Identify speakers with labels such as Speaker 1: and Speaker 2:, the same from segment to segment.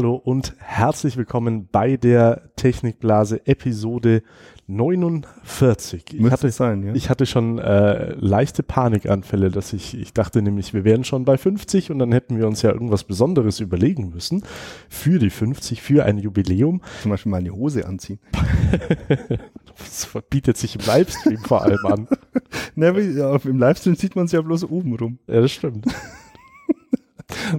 Speaker 1: Hallo und herzlich willkommen bei der Technikblase Episode 49. Ich
Speaker 2: Müsste
Speaker 1: hatte,
Speaker 2: sein, ja.
Speaker 1: ich hatte schon äh, leichte Panikanfälle, dass ich, ich dachte nämlich, wir wären schon bei 50 und dann hätten wir uns ja irgendwas Besonderes überlegen müssen für die 50, für ein Jubiläum.
Speaker 2: Zum Beispiel mal eine Hose anziehen.
Speaker 1: Das bietet sich im Livestream vor allem an.
Speaker 2: Na, wie- ja, Im Livestream sieht man es ja bloß oben rum.
Speaker 1: Ja, das stimmt.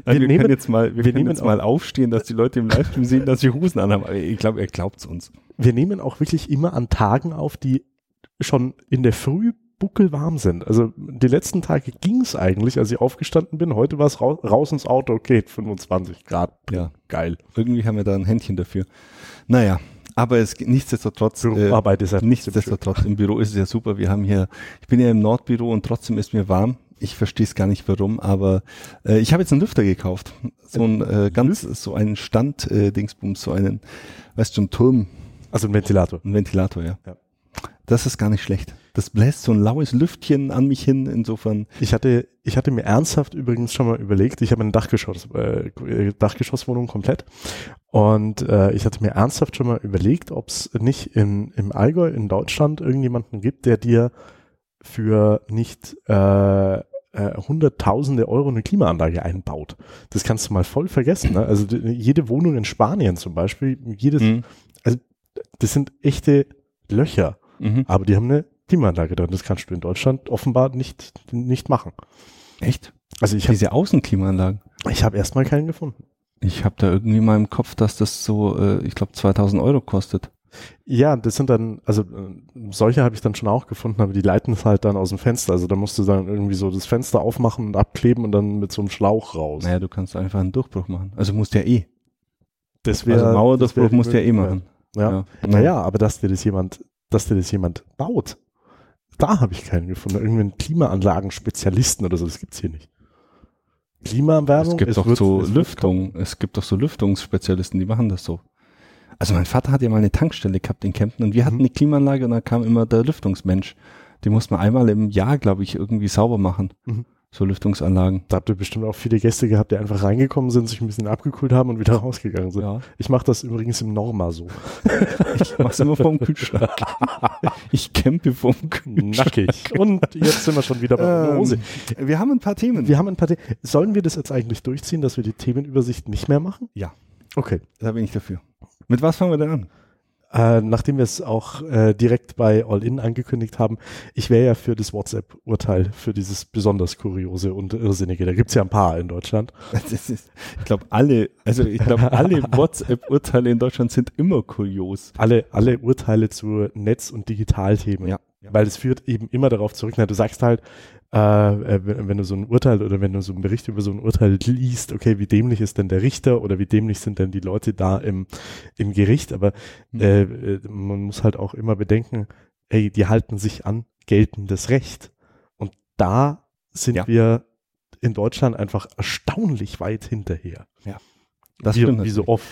Speaker 2: Nein, wir,
Speaker 1: nehmen-
Speaker 2: können jetzt mal, wir,
Speaker 1: wir nehmen
Speaker 2: jetzt mal aufstehen, dass die Leute im Livestream sehen, dass sie Hosen anhaben. Aber ich glaube, er glaubt es uns.
Speaker 1: Wir nehmen auch wirklich immer an Tagen auf, die schon in der Früh buckelwarm sind. Also die letzten Tage ging es eigentlich, als ich aufgestanden bin. Heute war es raus, raus ins Auto, okay, 25 Grad.
Speaker 2: Ja.
Speaker 1: Geil.
Speaker 2: Irgendwie haben wir da ein Händchen dafür. Naja, aber es nichtsdestotrotz. Äh,
Speaker 1: Büroarbeit ist ja
Speaker 2: nichtsdestotrotz, im Büro ist es ja super. Wir haben hier, ich bin ja im Nordbüro und trotzdem ist mir warm. Ich verstehe es gar nicht warum, aber äh, ich habe jetzt einen Lüfter gekauft. So ein äh, ganz, so einen Stand, äh, Dingsbums, so einen, weißt du, einen Turm,
Speaker 1: Also ein Ventilator.
Speaker 2: ein Ventilator, ja.
Speaker 1: Ja.
Speaker 2: Das ist gar nicht schlecht. Das bläst so ein laues Lüftchen an mich hin, insofern.
Speaker 1: Ich hatte, ich hatte mir ernsthaft übrigens schon mal überlegt, ich habe eine Dachgeschoss, äh, Dachgeschosswohnung komplett und äh, ich hatte mir ernsthaft schon mal überlegt, ob es nicht in, im Allgäu in Deutschland irgendjemanden gibt, der dir für nicht äh, äh, hunderttausende Euro eine Klimaanlage einbaut. Das kannst du mal voll vergessen. Ne? Also jede Wohnung in Spanien zum Beispiel, jedes,
Speaker 2: Mhm.
Speaker 1: das sind echte Löcher,
Speaker 2: Mhm.
Speaker 1: aber die haben eine Klimaanlage drin. Das kannst du in Deutschland offenbar nicht, nicht machen.
Speaker 2: Echt?
Speaker 1: Also ich habe
Speaker 2: Diese Außenklimaanlagen.
Speaker 1: ich hab erstmal keinen gefunden.
Speaker 2: Ich habe da irgendwie mal im Kopf, dass das so, äh, ich glaube, 2000 Euro kostet.
Speaker 1: Ja, das sind dann, also äh, solche habe ich dann schon auch gefunden, aber die leiten es halt dann aus dem Fenster. Also da musst du dann irgendwie so das Fenster aufmachen und abkleben und dann mit so einem Schlauch raus.
Speaker 2: Naja, du kannst einfach einen Durchbruch machen. Also musst ja eh.
Speaker 1: das
Speaker 2: also Mauerdurchbruch musst du ja eh machen.
Speaker 1: Ja.
Speaker 2: Ja.
Speaker 1: Naja, aber dass dir das jemand, dass dir das jemand baut, da habe ich keinen gefunden. Irgendeinen Klimaanlagen-Spezialisten oder so, das gibt's hier nicht. Klimaerwärmung,
Speaker 2: Es gibt doch
Speaker 1: wird-
Speaker 2: so
Speaker 1: es
Speaker 2: Lüftung, es gibt doch so Lüftungsspezialisten, die machen das so. Also mein Vater hat ja mal eine Tankstelle gehabt in Kempten und wir hatten
Speaker 1: Mhm.
Speaker 2: eine Klimaanlage und da kam immer der Lüftungsmensch. Die muss man einmal im Jahr, glaube ich, irgendwie sauber machen.
Speaker 1: Mhm.
Speaker 2: So Lüftungsanlagen.
Speaker 1: Da habt ihr bestimmt auch viele Gäste gehabt, die einfach reingekommen sind, sich ein bisschen abgekühlt haben und wieder rausgegangen sind.
Speaker 2: Ja.
Speaker 1: Ich mache das übrigens im Norma so.
Speaker 2: Ich mach's immer vorm Kühlschrank. Ich campe vorm Kühlschrank.
Speaker 1: Nackig. Und jetzt sind wir schon wieder bei der Hose.
Speaker 2: Ähm, wir haben ein paar Themen.
Speaker 1: Wir haben ein paar The Sollen wir das jetzt eigentlich durchziehen, dass wir die Themenübersicht nicht mehr machen?
Speaker 2: Ja.
Speaker 1: Okay.
Speaker 2: Da bin ich dafür. Mit was fangen wir denn an?
Speaker 1: Äh, nachdem wir es auch äh, direkt bei All-In angekündigt haben, ich wäre ja für das WhatsApp-Urteil, für dieses besonders kuriose und irrsinnige. Da gibt's ja ein paar in Deutschland.
Speaker 2: Das ist, ich glaube, alle, also ich glaube, alle WhatsApp-Urteile in Deutschland sind immer kurios.
Speaker 1: Alle, alle Urteile zu Netz- und Digitalthemen.
Speaker 2: Ja.
Speaker 1: Weil es führt eben immer darauf zurück, na, du sagst halt, äh, äh, wenn, wenn du so ein Urteil oder wenn du so einen Bericht über so ein Urteil liest, okay, wie dämlich ist denn der Richter oder wie dämlich sind denn die Leute da im, im Gericht, aber
Speaker 2: Mhm.
Speaker 1: äh, man muss halt auch immer bedenken, ey, die halten sich an geltendes Recht. Und da sind
Speaker 2: Ja.
Speaker 1: wir in Deutschland einfach erstaunlich weit hinterher.
Speaker 2: Das
Speaker 1: wie,
Speaker 2: stimmt.
Speaker 1: wie so oft.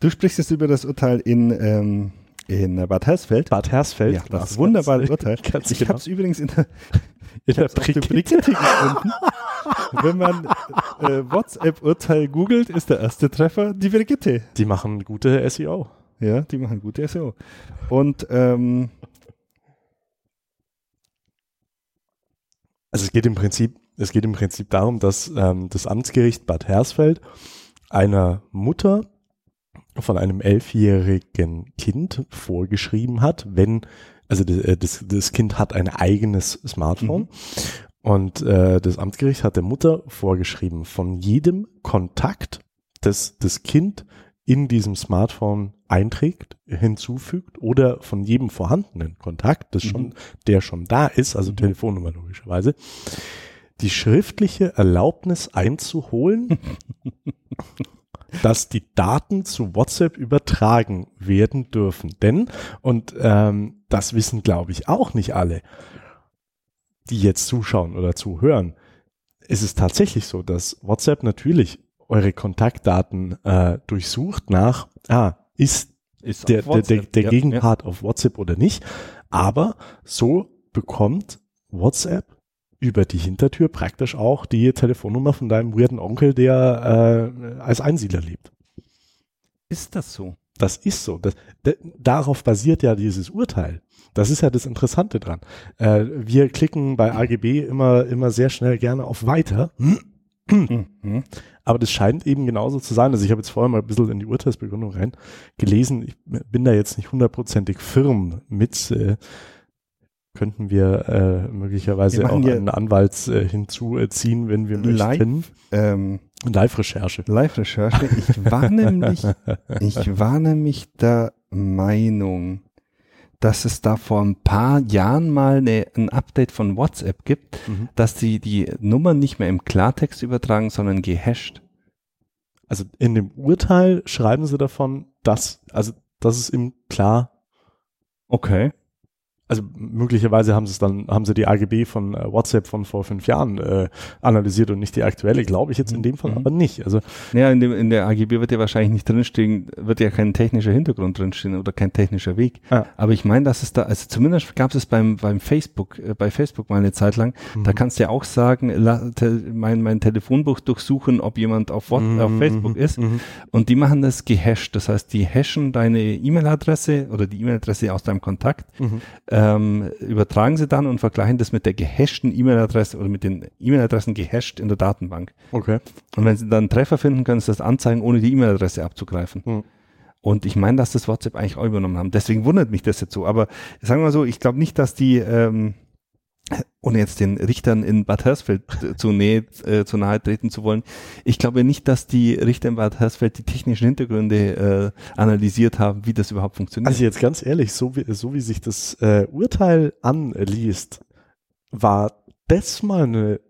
Speaker 2: Du sprichst jetzt über das Urteil in, ähm, in Bad Hersfeld.
Speaker 1: Bad Hersfeld.
Speaker 2: Ja, das wunderbare Urteil.
Speaker 1: Ganz
Speaker 2: Ich
Speaker 1: genau.
Speaker 2: habe es übrigens in der,
Speaker 1: in der Brigitte.
Speaker 2: Gefunden. Wenn man äh, WhatsApp-Urteil googelt, ist der erste Treffer die Brigitte.
Speaker 1: Die machen gute SEO.
Speaker 2: Ja, die machen gute SEO. Und ähm,
Speaker 1: Also es geht im Prinzip, es geht im Prinzip darum, dass ähm, das Amtsgericht Bad Hersfeld einer Mutter von einem elfjährigen Kind vorgeschrieben hat, wenn, also das, äh, das, das Kind hat ein eigenes Smartphone
Speaker 2: Mhm.
Speaker 1: und äh, das Amtsgericht hat der Mutter vorgeschrieben, von jedem Kontakt, das das Kind in diesem Smartphone einträgt, hinzufügt oder von jedem vorhandenen Kontakt, das
Speaker 2: Mhm.
Speaker 1: schon, der schon da ist, also
Speaker 2: Mhm.
Speaker 1: Telefonnummer logischerweise, die schriftliche Erlaubnis einzuholen, dass die Daten zu WhatsApp übertragen werden dürfen. Denn, und ähm, das wissen, glaube ich, auch nicht alle, die jetzt zuschauen oder zuhören, ist es tatsächlich so, dass WhatsApp natürlich eure Kontaktdaten äh, durchsucht nach, ah, ist
Speaker 2: ist
Speaker 1: der, der, der, der
Speaker 2: Ja,
Speaker 1: Gegenpart auf WhatsApp oder nicht. Aber so bekommt WhatsApp über die Hintertür praktisch auch die Telefonnummer von deinem weirden Onkel, der äh, als Einsiedler lebt.
Speaker 2: ist das so?
Speaker 1: Das ist so. Das, darauf basiert ja dieses Urteil. Das ist ja das Interessante dran. Äh, wir klicken bei AGB immer, immer sehr schnell gerne auf Weiter. Mhm. Aber das scheint eben genauso zu sein. Also ich habe jetzt vorher mal ein bisschen in die Urteilsbegründung rein gelesen. Ich bin da jetzt nicht hundertprozentig firm mit. Äh, könnten wir äh, möglicherweise wir auch einen Anwalt äh, hinzuziehen, wenn wir möchten.
Speaker 2: Live, ähm,
Speaker 1: Live-Recherche.
Speaker 2: Live-Recherche. Ich war nämlich, ich war nämlich der Meinung, dass es da vor ein paar Jahren mal eine, ein Update von WhatsApp gibt, mhm. dass die die Nummern nicht mehr im Klartext übertragen, sondern gehasht.
Speaker 1: Also in dem Urteil schreiben sie davon, dass, also, das ist im klar.
Speaker 2: Okay
Speaker 1: also möglicherweise haben sie es dann, haben sie die AGB von äh, WhatsApp von vor fünf Jahren äh, analysiert und nicht die aktuelle, glaube ich jetzt in dem Fall mhm. aber nicht. Also
Speaker 2: naja, in, dem, in der AGB wird ja wahrscheinlich nicht drinstehen, wird ja kein technischer Hintergrund drinstehen oder kein technischer Weg. Ah. Aber ich meine, dass es da, also zumindest gab es beim beim Facebook, äh, bei Facebook mal eine Zeit lang, mhm. da kannst du ja auch sagen, la, te, mein mein Telefonbuch durchsuchen, ob jemand auf, What, mhm. auf Facebook ist. Mhm. Und die machen das gehasht. Das heißt, die hashen deine E-Mail-Adresse oder die E-Mail-Adresse aus deinem Kontakt. Äh, ähm, übertragen sie dann und vergleichen das mit der gehashten E-Mail-Adresse oder mit den E-Mail-Adressen gehasht in der Datenbank.
Speaker 1: Okay.
Speaker 2: Und wenn sie dann einen Treffer finden, können sie das anzeigen, ohne die E-Mail-Adresse abzugreifen. Hm. Und ich meine, dass das WhatsApp eigentlich auch übernommen haben. Deswegen wundert mich das jetzt so. Aber sagen wir mal so, ich glaube nicht, dass die ähm, ohne jetzt den Richtern in Bad Hersfeld zu, nähe, äh, zu nahe treten zu wollen, ich glaube nicht, dass die Richter in Bad Hersfeld die technischen Hintergründe äh, analysiert haben, wie das überhaupt funktioniert.
Speaker 1: Also jetzt ganz ehrlich, so wie, so wie sich das äh, Urteil anliest, war das mal eine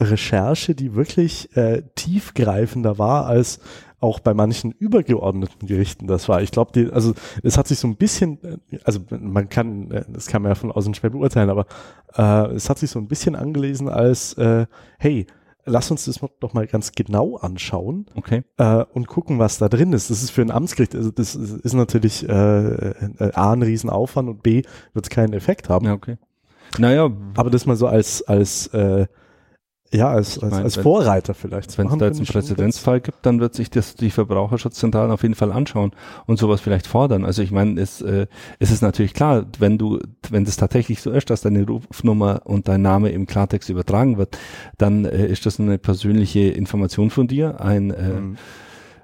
Speaker 1: Recherche, die wirklich äh, tiefgreifender war als auch bei manchen übergeordneten Gerichten das war. Ich glaube, die, also es hat sich so ein bisschen, also man kann, das kann man ja von außen schwer beurteilen, aber äh, es hat sich so ein bisschen angelesen als, äh, hey, lass uns das doch mal ganz genau anschauen
Speaker 2: okay.
Speaker 1: äh, und gucken, was da drin ist. Das ist für ein Amtsgericht, also das ist natürlich äh, äh A, ein Riesenaufwand und B, wird es keinen Effekt haben.
Speaker 2: Ja, okay. Naja.
Speaker 1: Aber das mal so als, als äh, ja, als, als, meine, als Vorreiter vielleicht.
Speaker 2: Wenn es da jetzt einen Präzedenzfall gibt, dann wird sich das die Verbraucherschutzzentralen auf jeden Fall anschauen und sowas vielleicht fordern. Also ich meine, es, äh, es ist natürlich klar, wenn du, wenn das tatsächlich so ist, dass deine Rufnummer und dein Name im Klartext übertragen wird, dann äh, ist das eine persönliche Information von dir, ein äh, mhm.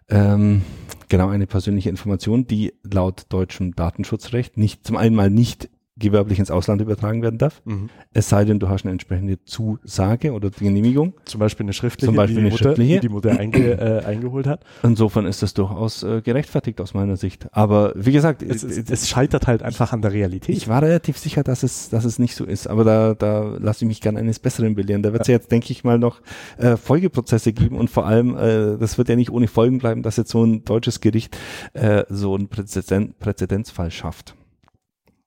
Speaker 2: ähm, genau eine persönliche Information, die laut deutschem Datenschutzrecht nicht zum einen mal nicht gewerblich ins Ausland übertragen werden darf. Mhm. Es sei denn, du hast eine entsprechende Zusage oder Genehmigung.
Speaker 1: Zum Beispiel eine schriftliche,
Speaker 2: Zum Beispiel
Speaker 1: die,
Speaker 2: eine
Speaker 1: Mutter,
Speaker 2: schriftliche.
Speaker 1: die die Mutter einge, äh, eingeholt hat.
Speaker 2: Insofern ist das durchaus äh, gerechtfertigt aus meiner Sicht. Aber wie gesagt,
Speaker 1: es, es, es scheitert halt einfach an der Realität.
Speaker 2: Ich war relativ sicher, dass es, dass es nicht so ist. Aber da, da lasse ich mich gerne eines Besseren belehren. Da wird es ja. jetzt, denke ich mal, noch äh, Folgeprozesse geben und vor allem, äh, das wird ja nicht ohne Folgen bleiben, dass jetzt so ein deutsches Gericht äh, so einen Präzeden Präzedenzfall schafft.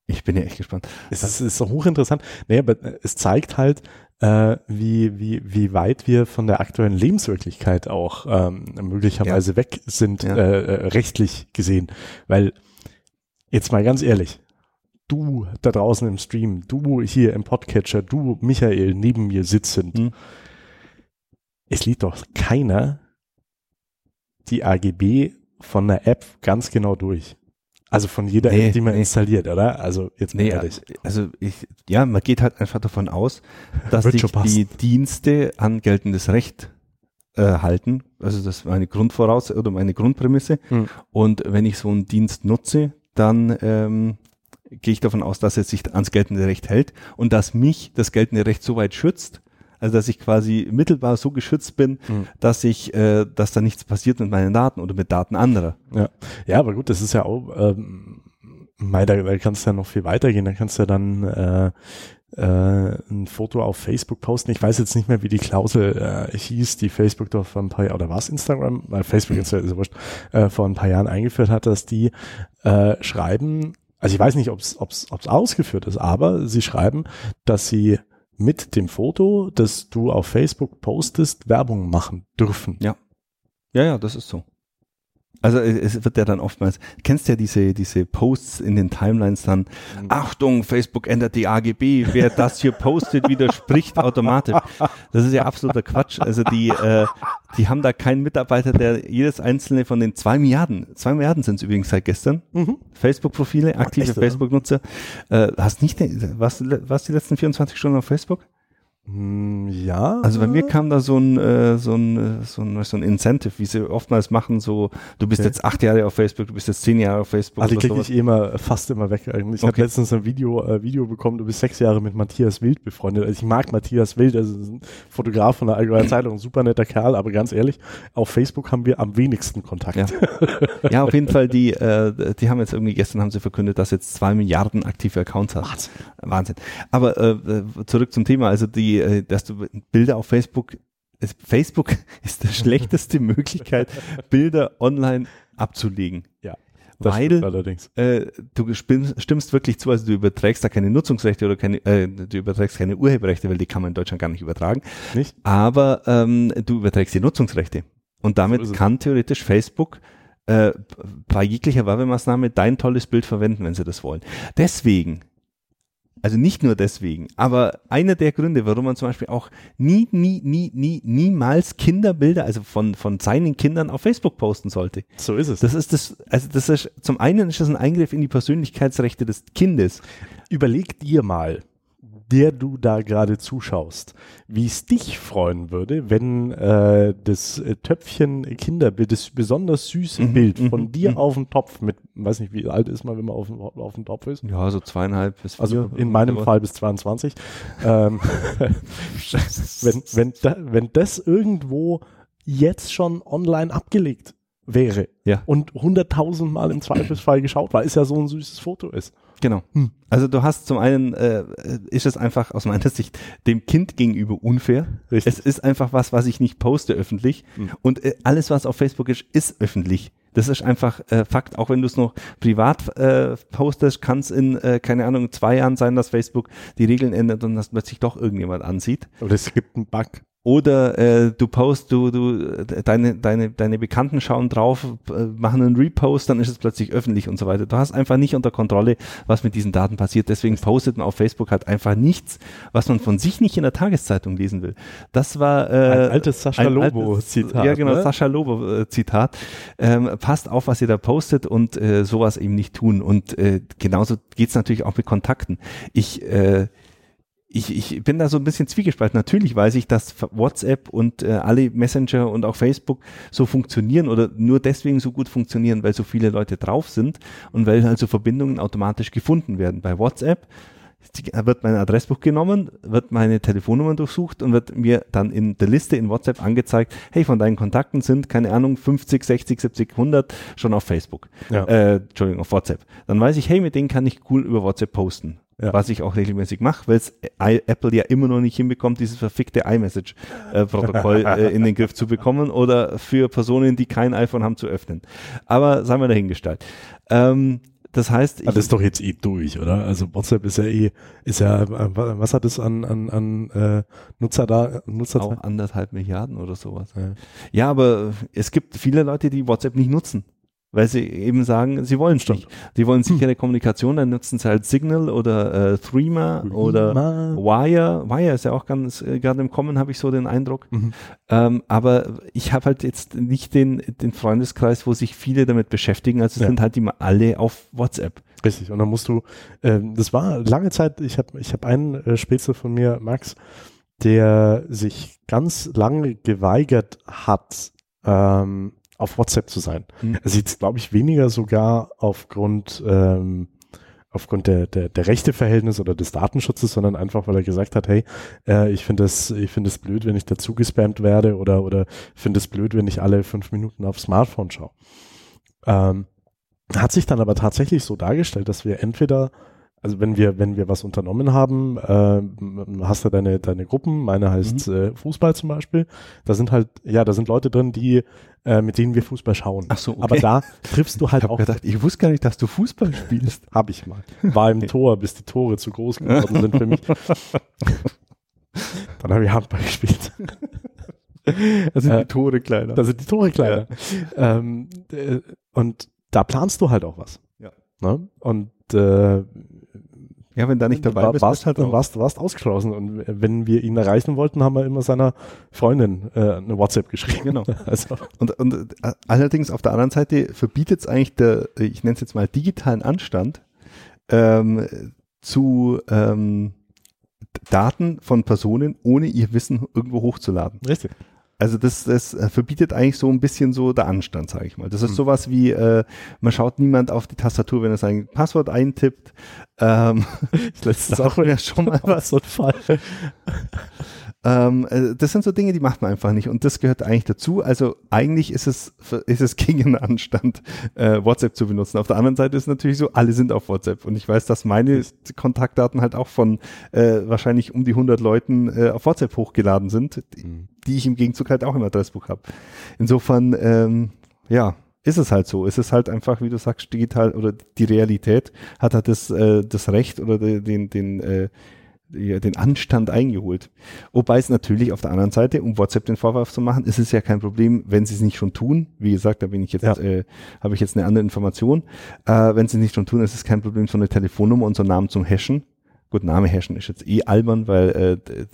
Speaker 2: Ich bin ja echt gespannt.
Speaker 1: Es ist, ist so hochinteressant. Nee, aber es zeigt halt, äh, wie, wie, wie weit wir von der aktuellen Lebenswirklichkeit auch ähm, möglicherweise ja. weg sind, ja. äh, äh, rechtlich gesehen. Weil, jetzt mal ganz ehrlich, du da draußen im Stream, du hier im Podcatcher, du Michael neben mir sitzend, hm. es liegt doch keiner die AGB von der App ganz genau durch. Also von jeder nee, App, die man nee. installiert, oder? Also jetzt
Speaker 2: nee, ehrlich. Also ich, ja, man geht halt einfach davon aus, dass die, die, Dienste an geltendes Recht äh, halten. Also das ist meine Grundvoraus oder meine Grundprämisse. Hm. Und wenn ich so einen Dienst nutze, dann ähm, gehe ich davon aus, dass er sich ans geltende Recht hält und dass mich das geltende Recht so weit schützt, also dass ich quasi mittelbar so geschützt bin, mhm. dass ich, äh, dass da nichts passiert mit meinen Daten oder mit Daten anderer.
Speaker 1: Ja, ja aber gut, das ist ja auch, ähm, da, da kannst du ja noch viel weitergehen. Da kannst du ja dann äh, äh, ein Foto auf Facebook posten. Ich weiß jetzt nicht mehr, wie die Klausel äh, hieß, die Facebook doch vor ein paar Jahren, oder war es Instagram? Weil Facebook ist ja wurscht, äh, vor ein paar Jahren eingeführt hat, dass die äh, schreiben, also ich weiß nicht, ob es ausgeführt ist, aber sie schreiben, dass sie mit dem Foto, das du auf Facebook postest, Werbung machen dürfen.
Speaker 2: Ja. Ja, ja, das ist so. Also es wird ja dann oftmals, kennst ja diese, diese Posts in den Timelines dann, mhm. Achtung, Facebook ändert die AGB, wer das hier postet, widerspricht automatisch. Das ist ja absoluter Quatsch. Also die, äh, die haben da keinen Mitarbeiter, der jedes einzelne von den zwei Milliarden, zwei Milliarden sind es übrigens seit gestern, mhm. Facebook-Profile, aktive Facebook-Nutzer. Äh, hast nicht, was, was die letzten 24 Stunden auf Facebook?
Speaker 1: Hm, ja.
Speaker 2: Also bei mir kam da so ein, äh, so ein, äh, so ein, so ein Incentive, wie sie oftmals machen, so, du bist okay. jetzt acht Jahre auf Facebook, du bist jetzt zehn Jahre auf Facebook.
Speaker 1: Also die klicke ich eh immer, fast immer weg eigentlich. Ich okay. habe letztens ein Video, äh, Video bekommen, du bist sechs Jahre mit Matthias Wild befreundet. Also ich mag Matthias Wild, also ein Fotograf von der Allgemeinen Zeitung, ein super netter Kerl, aber ganz ehrlich, auf Facebook haben wir am wenigsten Kontakt.
Speaker 2: Ja, ja auf jeden Fall, die, äh, die haben jetzt irgendwie, gestern haben sie verkündet, dass jetzt zwei Milliarden aktive Accounts hat. Wahnsinn. Wahnsinn. Aber äh, zurück zum Thema, also die äh, dass du Bilder auf Facebook, Facebook ist die schlechteste Möglichkeit, Bilder online abzulegen.
Speaker 1: Ja.
Speaker 2: weil äh, du stimmst wirklich zu, also du überträgst da keine Nutzungsrechte oder keine, äh, du überträgst keine Urheberrechte, weil die kann man in Deutschland gar nicht übertragen.
Speaker 1: Nicht?
Speaker 2: Aber ähm, du überträgst die Nutzungsrechte. Und damit so kann theoretisch Facebook äh, bei jeglicher Werbemaßnahme dein tolles Bild verwenden, wenn sie das wollen. Deswegen also nicht nur deswegen, aber einer der Gründe, warum man zum Beispiel auch nie, nie, nie, nie, niemals Kinderbilder, also von, von seinen Kindern auf Facebook posten sollte.
Speaker 1: So ist es.
Speaker 2: Das ist das, also das ist, zum einen ist das ein Eingriff in die Persönlichkeitsrechte des Kindes.
Speaker 1: Überleg dir mal, der du da gerade zuschaust, wie es dich freuen würde, wenn äh, das äh, Töpfchen Kinderbild, das besonders süße mhm, Bild von mhm, dir mhm. auf dem Topf mit, weiß nicht, wie alt ist man, wenn man auf, auf dem Topf ist?
Speaker 2: Ja, so zweieinhalb bis
Speaker 1: vier. Also in meinem Fall bis 22. ähm, wenn, wenn, da, wenn das irgendwo jetzt schon online abgelegt wäre
Speaker 2: ja.
Speaker 1: und hunderttausend Mal im Zweifelsfall geschaut, weil es ja so ein süßes Foto ist.
Speaker 2: Genau. Hm. Also du hast zum einen, äh, ist es einfach aus meiner Sicht dem Kind gegenüber unfair. Richtig. Es ist einfach was, was ich nicht poste öffentlich. Hm. Und äh, alles, was auf Facebook ist, ist öffentlich. Das ist einfach äh, Fakt. Auch wenn du es noch privat äh, postest, kann es in, äh, keine Ahnung, zwei Jahren sein, dass Facebook die Regeln ändert und dass plötzlich doch irgendjemand ansieht.
Speaker 1: Oder es gibt einen Bug.
Speaker 2: Oder äh, du post, du, du, deine, deine, deine Bekannten schauen drauf, äh, machen einen Repost, dann ist es plötzlich öffentlich und so weiter. Du hast einfach nicht unter Kontrolle, was mit diesen Daten passiert. Deswegen postet man auf Facebook halt einfach nichts, was man von sich nicht in der Tageszeitung lesen will. Das war äh,
Speaker 1: ein altes Sascha Lobo-Zitat.
Speaker 2: Ja, genau, ne? Sascha Lobo-Zitat. Ähm, passt auf, was ihr da postet und äh, sowas eben nicht tun. Und äh, genauso geht's natürlich auch mit Kontakten. Ich äh, ich, ich bin da so ein bisschen zwiegespalten. Natürlich weiß ich, dass WhatsApp und äh, alle Messenger und auch Facebook so funktionieren oder nur deswegen so gut funktionieren, weil so viele Leute drauf sind und weil also Verbindungen automatisch gefunden werden. Bei WhatsApp wird mein Adressbuch genommen, wird meine Telefonnummer durchsucht und wird mir dann in der Liste in WhatsApp angezeigt, hey, von deinen Kontakten sind, keine Ahnung, 50, 60, 70, 100 schon auf Facebook. Ja. Äh, Entschuldigung, auf WhatsApp. Dann weiß ich, hey, mit denen kann ich cool über WhatsApp posten ja. was ich auch regelmäßig mache, weil es Apple ja immer noch nicht hinbekommt, dieses verfickte iMessage-Protokoll äh, in den Griff zu bekommen oder für Personen, die kein iPhone haben, zu öffnen. Aber sei mal dahingestellt. Ähm, das heißt,
Speaker 1: ich, das ist doch jetzt eh durch, oder? Also WhatsApp ist ja eh, ist ja, was hat es an, an, an äh, Nutzer da? Nutzer
Speaker 2: auch anderthalb Milliarden oder sowas. Ja. ja, aber es gibt viele Leute, die WhatsApp nicht nutzen weil sie eben sagen, sie wollen es nicht. Die wollen sichere hm. Kommunikation, dann nutzen sie halt Signal oder äh, Threema oder Wire. Wire ist ja auch ganz äh, gerade im Kommen, habe ich so den Eindruck. Mhm. Ähm, aber ich habe halt jetzt nicht den, den Freundeskreis, wo sich viele damit beschäftigen. Also ja. sind halt die alle auf WhatsApp.
Speaker 1: Richtig. Und dann musst du, äh, das war lange Zeit, ich habe ich hab einen äh, Spätzle von mir, Max, der sich ganz lange geweigert hat, ähm, auf WhatsApp zu sein. Mhm. Sieht es, glaube ich, weniger sogar aufgrund, ähm, aufgrund der, der, der Rechteverhältnis oder des Datenschutzes, sondern einfach, weil er gesagt hat, hey, äh, ich finde es ich finde es blöd, wenn ich dazu gespammt werde oder, oder finde es blöd, wenn ich alle fünf Minuten aufs Smartphone schaue. Ähm, hat sich dann aber tatsächlich so dargestellt, dass wir entweder also wenn wir, wenn wir was unternommen haben, äh, hast du deine, deine Gruppen, meine heißt mhm. äh, Fußball zum Beispiel. Da sind halt, ja, da sind Leute drin, die, äh, mit denen wir Fußball schauen.
Speaker 2: Ach so, okay.
Speaker 1: Aber da triffst du halt
Speaker 2: ich
Speaker 1: auch.
Speaker 2: Gedacht, ich wusste gar nicht, dass du Fußball spielst.
Speaker 1: Hab ich mal. War im okay. Tor, bis die Tore zu groß geworden sind für mich. Dann habe ich Handball gespielt.
Speaker 2: Da sind die Tore kleiner.
Speaker 1: Da sind die Tore kleiner. Ähm, äh, und da planst du halt auch was.
Speaker 2: Ja.
Speaker 1: Ne? Und äh,
Speaker 2: ja, wenn da nicht dabei
Speaker 1: war,
Speaker 2: bist,
Speaker 1: warst,
Speaker 2: bist halt
Speaker 1: dann warst, warst ausgeschlossen. Und wenn wir ihn erreichen wollten, haben wir immer seiner Freundin äh, eine WhatsApp geschrieben.
Speaker 2: Genau.
Speaker 1: Also,
Speaker 2: Und, und äh, allerdings auf der anderen Seite verbietet es eigentlich der, ich nenne es jetzt mal digitalen Anstand, ähm, zu ähm, Daten von Personen ohne ihr Wissen irgendwo hochzuladen.
Speaker 1: richtig.
Speaker 2: Also das, das äh, verbietet eigentlich so ein bisschen so der Anstand, sage ich mal. Das ist
Speaker 1: Hm.
Speaker 2: sowas wie, äh, man schaut niemand auf die Tastatur, wenn er sein Passwort eintippt. Ähm,
Speaker 1: Letztens
Speaker 2: da
Speaker 1: auch
Speaker 2: schon mal was.
Speaker 1: so ein Fall.
Speaker 2: Ähm, äh, das sind so Dinge, die macht man einfach nicht und das gehört eigentlich dazu. Also eigentlich ist es ist es gegen den Anstand, äh, WhatsApp zu benutzen. Auf der anderen Seite ist es natürlich so, alle sind auf WhatsApp und ich weiß, dass meine Kontaktdaten halt auch von äh, wahrscheinlich um die 100 Leuten äh, auf WhatsApp hochgeladen sind, die, die ich im Gegenzug halt auch im Adressbuch habe. Insofern, ähm, ja, ist es halt so. Es ist halt einfach, wie du sagst, digital oder die Realität hat halt das, äh, das Recht oder de- den, den, äh, den Anstand eingeholt. Wobei es natürlich auf der anderen Seite, um WhatsApp den Vorwurf zu machen, ist es ja kein Problem, wenn sie es nicht schon tun. Wie gesagt, da bin ich jetzt,
Speaker 1: Ja.
Speaker 2: äh, habe ich jetzt eine andere Information. Äh, wenn sie es nicht schon tun, ist es kein Problem, so eine Telefonnummer und so einen Namen zum Hashen. Gut, Name hashen ist jetzt eh albern, weil äh,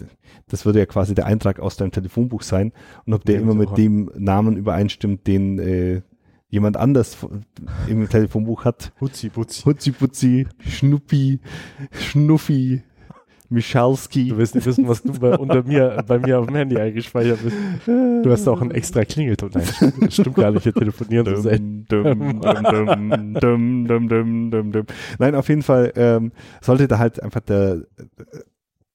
Speaker 2: das würde ja quasi der Eintrag aus deinem Telefonbuch sein. Und ob der immer mit dem Namen übereinstimmt, den äh, jemand anders im Telefonbuch hat,
Speaker 1: Hutzi, Butzi.
Speaker 2: Hutzi Putzi, Schnuppi, Schnuffi, Michalski.
Speaker 1: Du wirst nicht wissen, was du bei, unter mir, bei mir auf dem Handy eingespeichert bist. Du hast auch einen extra Klingelton. Nein, stimmt, gar nicht. Wir telefonieren
Speaker 2: dum, dum. Nein, auf jeden Fall ähm, sollte da halt einfach der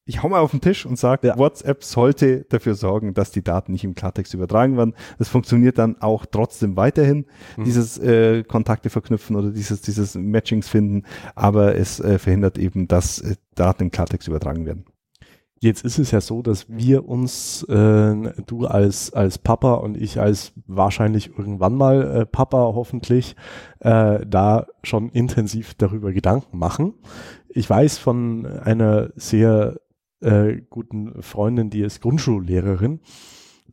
Speaker 2: ich hau mal auf den Tisch und sage. WhatsApp sollte dafür sorgen, dass die Daten nicht im Klartext übertragen werden. Das funktioniert dann auch trotzdem weiterhin,
Speaker 1: Mhm.
Speaker 2: dieses äh, Kontakte verknüpfen oder dieses, dieses Matchings finden, aber es äh, verhindert eben, dass äh, Daten im Klartext übertragen werden.
Speaker 1: Jetzt ist es ja so, dass wir uns, äh, du als, als Papa und ich als wahrscheinlich irgendwann mal äh, Papa hoffentlich, äh, da schon intensiv darüber Gedanken machen. Ich weiß von einer sehr äh, guten Freundin, die ist Grundschullehrerin,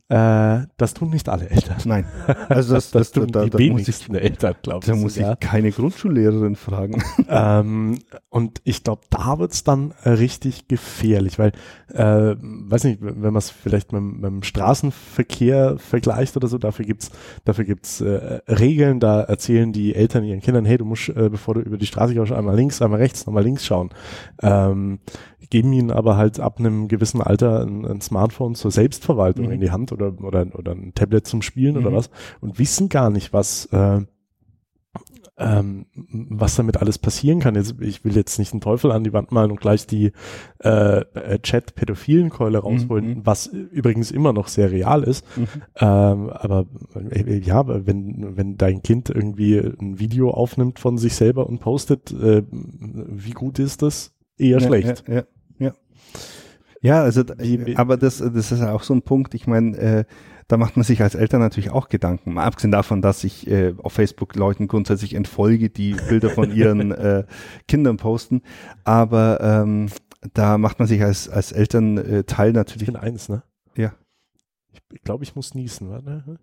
Speaker 1: äh, das tun nicht alle Eltern.
Speaker 2: Nein, also das,
Speaker 1: Das,
Speaker 2: das,
Speaker 1: tun
Speaker 2: da,
Speaker 1: die
Speaker 2: da ich,
Speaker 1: wenigsten Eltern, glaube ich.
Speaker 2: da muss ich
Speaker 1: sogar.
Speaker 2: keine Grundschullehrerin fragen.
Speaker 1: ähm, und ich glaube, da wird's dann äh, richtig gefährlich, weil, äh, weiß nicht, wenn man es vielleicht mit, mit dem Straßenverkehr vergleicht oder so, dafür gibt's dafür gibt's äh, Regeln, da erzählen die Eltern ihren Kindern, hey, du musst, äh, bevor du über die Straße gehst, einmal links, einmal rechts, nochmal links schauen. Ähm, geben ihnen aber halt ab einem gewissen Alter ein, ein Smartphone zur Selbstverwaltung
Speaker 2: Mhm.
Speaker 1: in die Hand oder, oder, oder ein Tablet zum Spielen oder
Speaker 2: Mhm.
Speaker 1: was und wissen gar nicht, was, äh, ähm, was damit alles passieren kann. Jetzt, ich will jetzt nicht einen Teufel an die Wand malen und gleich die äh, äh, Chat-Pädophilen-Keule rausholen,
Speaker 2: Mhm.
Speaker 1: was übrigens immer noch sehr real ist. Ähm, aber äh, ja, wenn, wenn dein Kind irgendwie ein Video aufnimmt von sich selber und postet, äh, wie gut ist das? Eher schlecht.
Speaker 2: Ja, ja, ja. also,
Speaker 1: wie-
Speaker 2: aber das, das ist ja auch so ein Punkt, ich meine, äh, da macht man sich als Eltern natürlich auch Gedanken. Mal abgesehen davon, dass ich äh, auf Facebook Leuten grundsätzlich entfolge, die Bilder von ihren äh, Kindern posten. Aber ähm, da macht man sich als, als Eltern äh, Teil
Speaker 1: Ich
Speaker 2: natürlich.
Speaker 1: bin eins, ne?
Speaker 2: Ja.
Speaker 1: Ich, ich glaube, ich muss niesen, warte.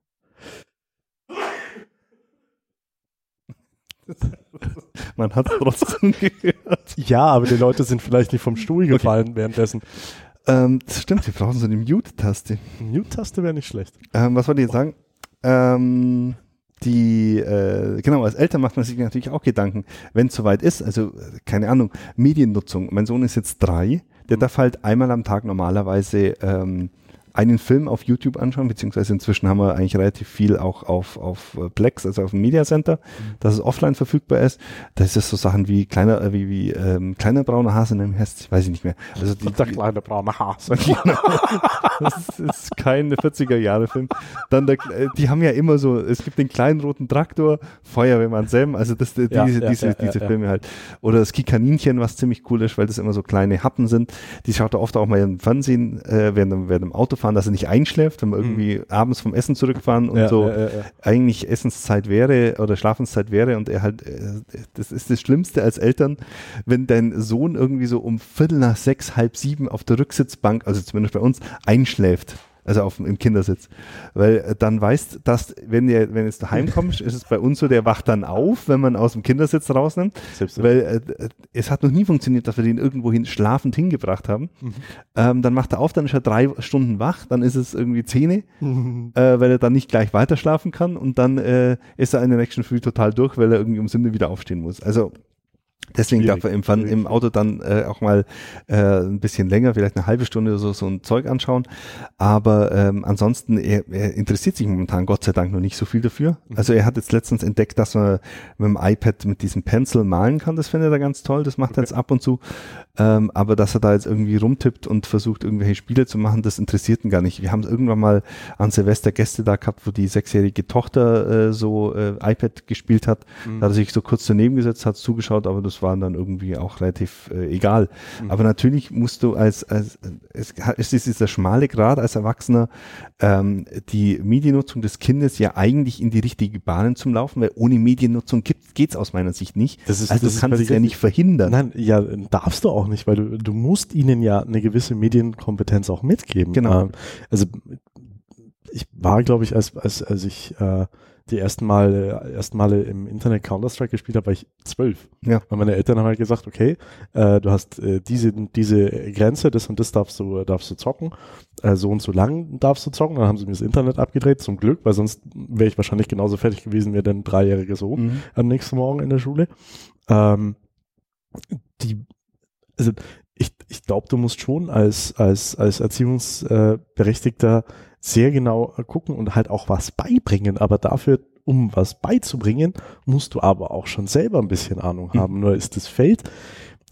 Speaker 2: Man hat trotzdem gehört.
Speaker 1: Ja, aber die Leute sind vielleicht nicht vom Stuhl gefallen währenddessen.
Speaker 2: Ähm, das stimmt, wir brauchen so eine Mute-Taste.
Speaker 1: Mute-Taste wäre nicht schlecht.
Speaker 2: Ähm, was wollte ich jetzt sagen? Ähm, die, äh, genau, als Eltern macht man sich natürlich auch Gedanken, wenn es soweit ist, also äh, keine Ahnung, Mediennutzung. Mein Sohn ist jetzt drei, der darf halt einmal am Tag normalerweise ähm, einen Film auf YouTube anschauen, beziehungsweise inzwischen haben wir eigentlich relativ viel auch auf, auf äh, Plex, also auf dem Media Center, dass es offline verfügbar ist. Da ist es so Sachen wie kleiner, äh, wie, wie ähm, kleiner brauner Hase in einem Hest, weiß ich nicht mehr. Also die,
Speaker 1: Der kleine braune Hase.
Speaker 2: das ist kein 40er Jahre Film. Dann der, äh, die haben ja immer so, es gibt den kleinen roten Traktor, Feuerwehrmann Sam, also das, die,
Speaker 1: Ja,
Speaker 2: diese,
Speaker 1: ja,
Speaker 2: diese,
Speaker 1: ja,
Speaker 2: diese Filme halt. Oder das Kaninchen, was ziemlich cool ist, weil das immer so kleine Happen sind. Die schaut er oft auch mal im Fernsehen, äh, während, während dem Autofahren, dass er nicht einschläft, wenn wir irgendwie abends vom Essen zurückfahren und
Speaker 1: Ja,
Speaker 2: so
Speaker 1: ja, ja, ja.
Speaker 2: eigentlich Essenszeit wäre oder Schlafenszeit wäre und er halt, äh, das ist das Schlimmste als Eltern, wenn dein Sohn irgendwie so um Viertel nach sechs, halb sieben auf der Rücksitzbank, also zumindest bei uns, einschläft. Also auf, im Kindersitz. Weil äh, dann weißt, dass, wenn der, wenn jetzt daheim kommst, ist es bei uns so, der wacht dann auf, wenn man aus dem Kindersitz rausnimmt. Weil äh, es hat noch nie funktioniert, dass wir den irgendwo hin, schlafend hingebracht haben. Mhm. Ähm, dann macht er auf, dann ist er drei Stunden wach, dann ist es irgendwie Zähne, mhm. äh, weil er dann nicht gleich weiter schlafen kann und dann äh, ist er in der nächsten Früh total durch, weil er irgendwie um Sünde wieder aufstehen muss. Also Deswegen darf er im, im Auto dann äh, auch mal äh, ein bisschen länger, vielleicht eine halbe Stunde oder so, so ein Zeug anschauen. Aber ähm, ansonsten, er, er interessiert sich momentan Gott sei Dank noch nicht so viel dafür. Mhm. Also er hat jetzt letztens entdeckt, dass man mit dem iPad mit diesem Pencil malen kann. Das findet er ganz toll. Das macht okay. er jetzt ab und zu. Ähm, aber dass er da jetzt irgendwie rumtippt und versucht, irgendwelche Spiele zu machen, das interessiert ihn gar nicht. Wir haben irgendwann mal an Silvester Gäste da gehabt, wo die sechsjährige Tochter äh, so äh, iPad gespielt hat. Mhm. Da hat er sich so kurz daneben gesetzt, hat zugeschaut, aber das war dann irgendwie auch relativ äh, egal. Mhm. Aber natürlich musst du als, als es, es ist dieser schmale Grad als Erwachsener, ähm, die Mediennutzung des Kindes ja eigentlich in die richtige Bahn zum Laufen, weil ohne Mediennutzung geht es aus meiner Sicht nicht.
Speaker 1: Das ist,
Speaker 2: also
Speaker 1: das
Speaker 2: du kannst es ja nicht verhindern.
Speaker 1: Nein, ja, darfst du auch nicht, weil du, du musst ihnen ja eine gewisse Medienkompetenz auch mitgeben.
Speaker 2: Genau.
Speaker 1: Ähm, also ich war, glaube ich, als, als, als ich äh, die ersten Mal, ersten Male im Internet Counter-Strike gespielt habe, war ich zwölf.
Speaker 2: Ja.
Speaker 1: Und meine Eltern haben halt gesagt, okay, äh, du hast äh, diese, diese Grenze, das und das darfst du, darfst du zocken, äh, so und so lang darfst du zocken. Dann haben sie mir das Internet abgedreht, zum Glück, weil sonst wäre ich wahrscheinlich genauso fertig gewesen wie dein dreijähriger Sohn mhm. am nächsten Morgen in der Schule. Ähm, die, also ich, ich glaube, du musst schon als, als, als Erziehungsberechtigter sehr genau gucken und halt auch was beibringen, aber dafür, um was beizubringen, musst du aber auch schon selber ein bisschen Ahnung mhm. haben. Nur ist das Feld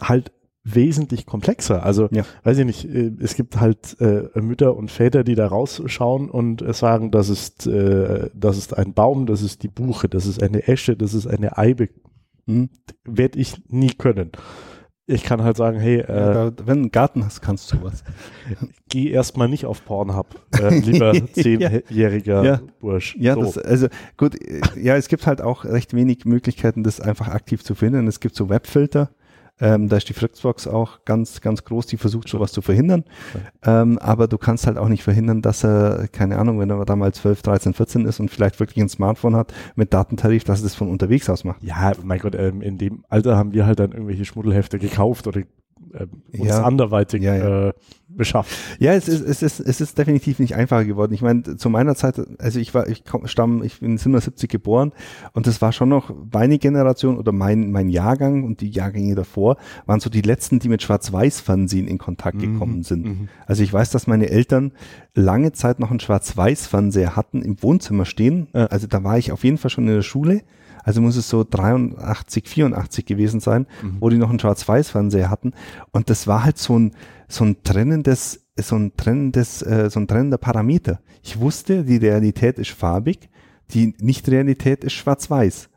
Speaker 1: halt wesentlich komplexer. Also, ja. weiß ich nicht, äh, es gibt halt äh, Mütter und Väter, die da rausschauen und äh, sagen, das ist, äh, das ist ein Baum, das ist die Buche, das ist eine Esche, das ist eine Eibe. Hm, Werde ich nie können. Ich kann halt sagen, hey, äh,
Speaker 2: ja, wenn du einen Garten hast, kannst du was.
Speaker 1: Geh erstmal nicht auf Pornhub, äh, lieber zehnjähriger
Speaker 2: ja.
Speaker 1: Bursch.
Speaker 2: Ja, so. das, also gut, ja, es gibt halt auch recht wenig Möglichkeiten, das einfach aktiv zu finden. Es gibt so Webfilter, ähm, da ist die Fritzbox auch ganz, ganz groß, die versucht sowas zu verhindern. Ähm, aber du kannst halt auch nicht verhindern, dass er, keine Ahnung, wenn er damals 12, 13, 14 ist und vielleicht wirklich ein Smartphone hat mit Datentarif, dass er das von unterwegs aus macht.
Speaker 1: Ja, mein Gott, ähm, in dem Alter haben wir halt dann irgendwelche Schmuddelhefte gekauft oder äh, uns ja. anderweitig ja, ja. Äh, beschafft.
Speaker 2: Ja, es ist, es ist, es ist definitiv nicht einfacher geworden. Ich meine, zu meiner Zeit, also ich war, ich komm, stamm, ich bin 77 geboren und das war schon noch meine Generation oder mein, mein Jahrgang und die Jahrgänge davor waren so die letzten, die mit Schwarz-Weiß-Fernsehen in Kontakt mhm, gekommen sind. Mhm. Also ich weiß, dass meine Eltern lange Zeit noch einen Schwarz-Weiß-Fernseher hatten im Wohnzimmer stehen. Also da war ich auf jeden Fall schon in der Schule. Also muss es so 83, 84 gewesen sein, mhm. wo die noch einen Schwarz-Weiß-Fernseher hatten. Und das war halt so ein, so ein trennendes, so ein trennendes, äh, so ein trennender Parameter. Ich wusste, die Realität ist farbig, die Nicht-Realität ist schwarz-weiß.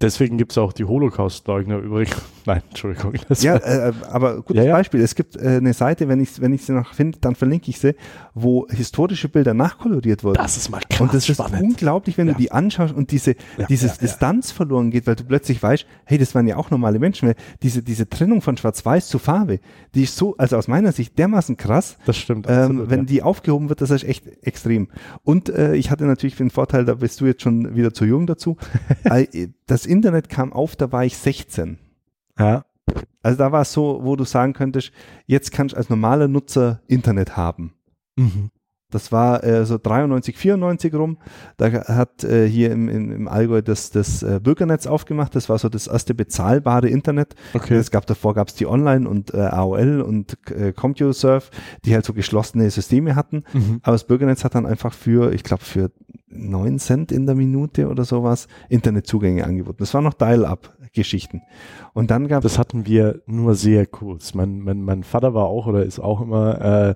Speaker 1: Deswegen gibt es auch die Holocaust-Leugner übrigens. Nein, Entschuldigung.
Speaker 2: Ja, äh, aber gutes ja, ja. Beispiel. Es gibt äh, eine Seite, wenn ich, wenn ich sie noch finde, dann verlinke ich sie, wo historische Bilder nachkoloriert wurden.
Speaker 1: Das ist mal krass
Speaker 2: Und das spannend. ist unglaublich, wenn ja. du die anschaust und diese, diese Distanz verloren geht, weil du plötzlich weißt, hey, das waren ja auch normale Menschen. Weil diese, diese Trennung von Schwarz-Weiß zu Farbe, die ist so, also aus meiner Sicht dermaßen krass.
Speaker 1: Das stimmt.
Speaker 2: Ähm, absolut, wenn die aufgehoben wird, das ist echt extrem. Und äh, ich hatte natürlich den Vorteil, da bist du jetzt schon wieder zu jung dazu. Äh, das Internet kam auf, da war ich 16.
Speaker 1: Ja.
Speaker 2: Also da war es so, wo du sagen könntest, jetzt kannst du als normaler Nutzer Internet haben. Mhm. Das war äh, so 93, 94 rum. Da hat äh, hier im, im, im Allgäu das, das äh, Bürgernetz aufgemacht. Das war so das erste bezahlbare Internet.
Speaker 1: Okay.
Speaker 2: Es gab davor gab es die Online und äh, AOL und äh, CompuServe, die halt so geschlossene Systeme hatten. Mhm. Aber das Bürgernetz hat dann einfach für, ich glaube, für 9 Cent in der Minute oder sowas Internetzugänge angeboten. Das war noch Dial-Up-Geschichten. Und dann gab
Speaker 1: Das hatten wir nur sehr kurz. Mein, mein, mein Vater war auch oder ist auch immer äh,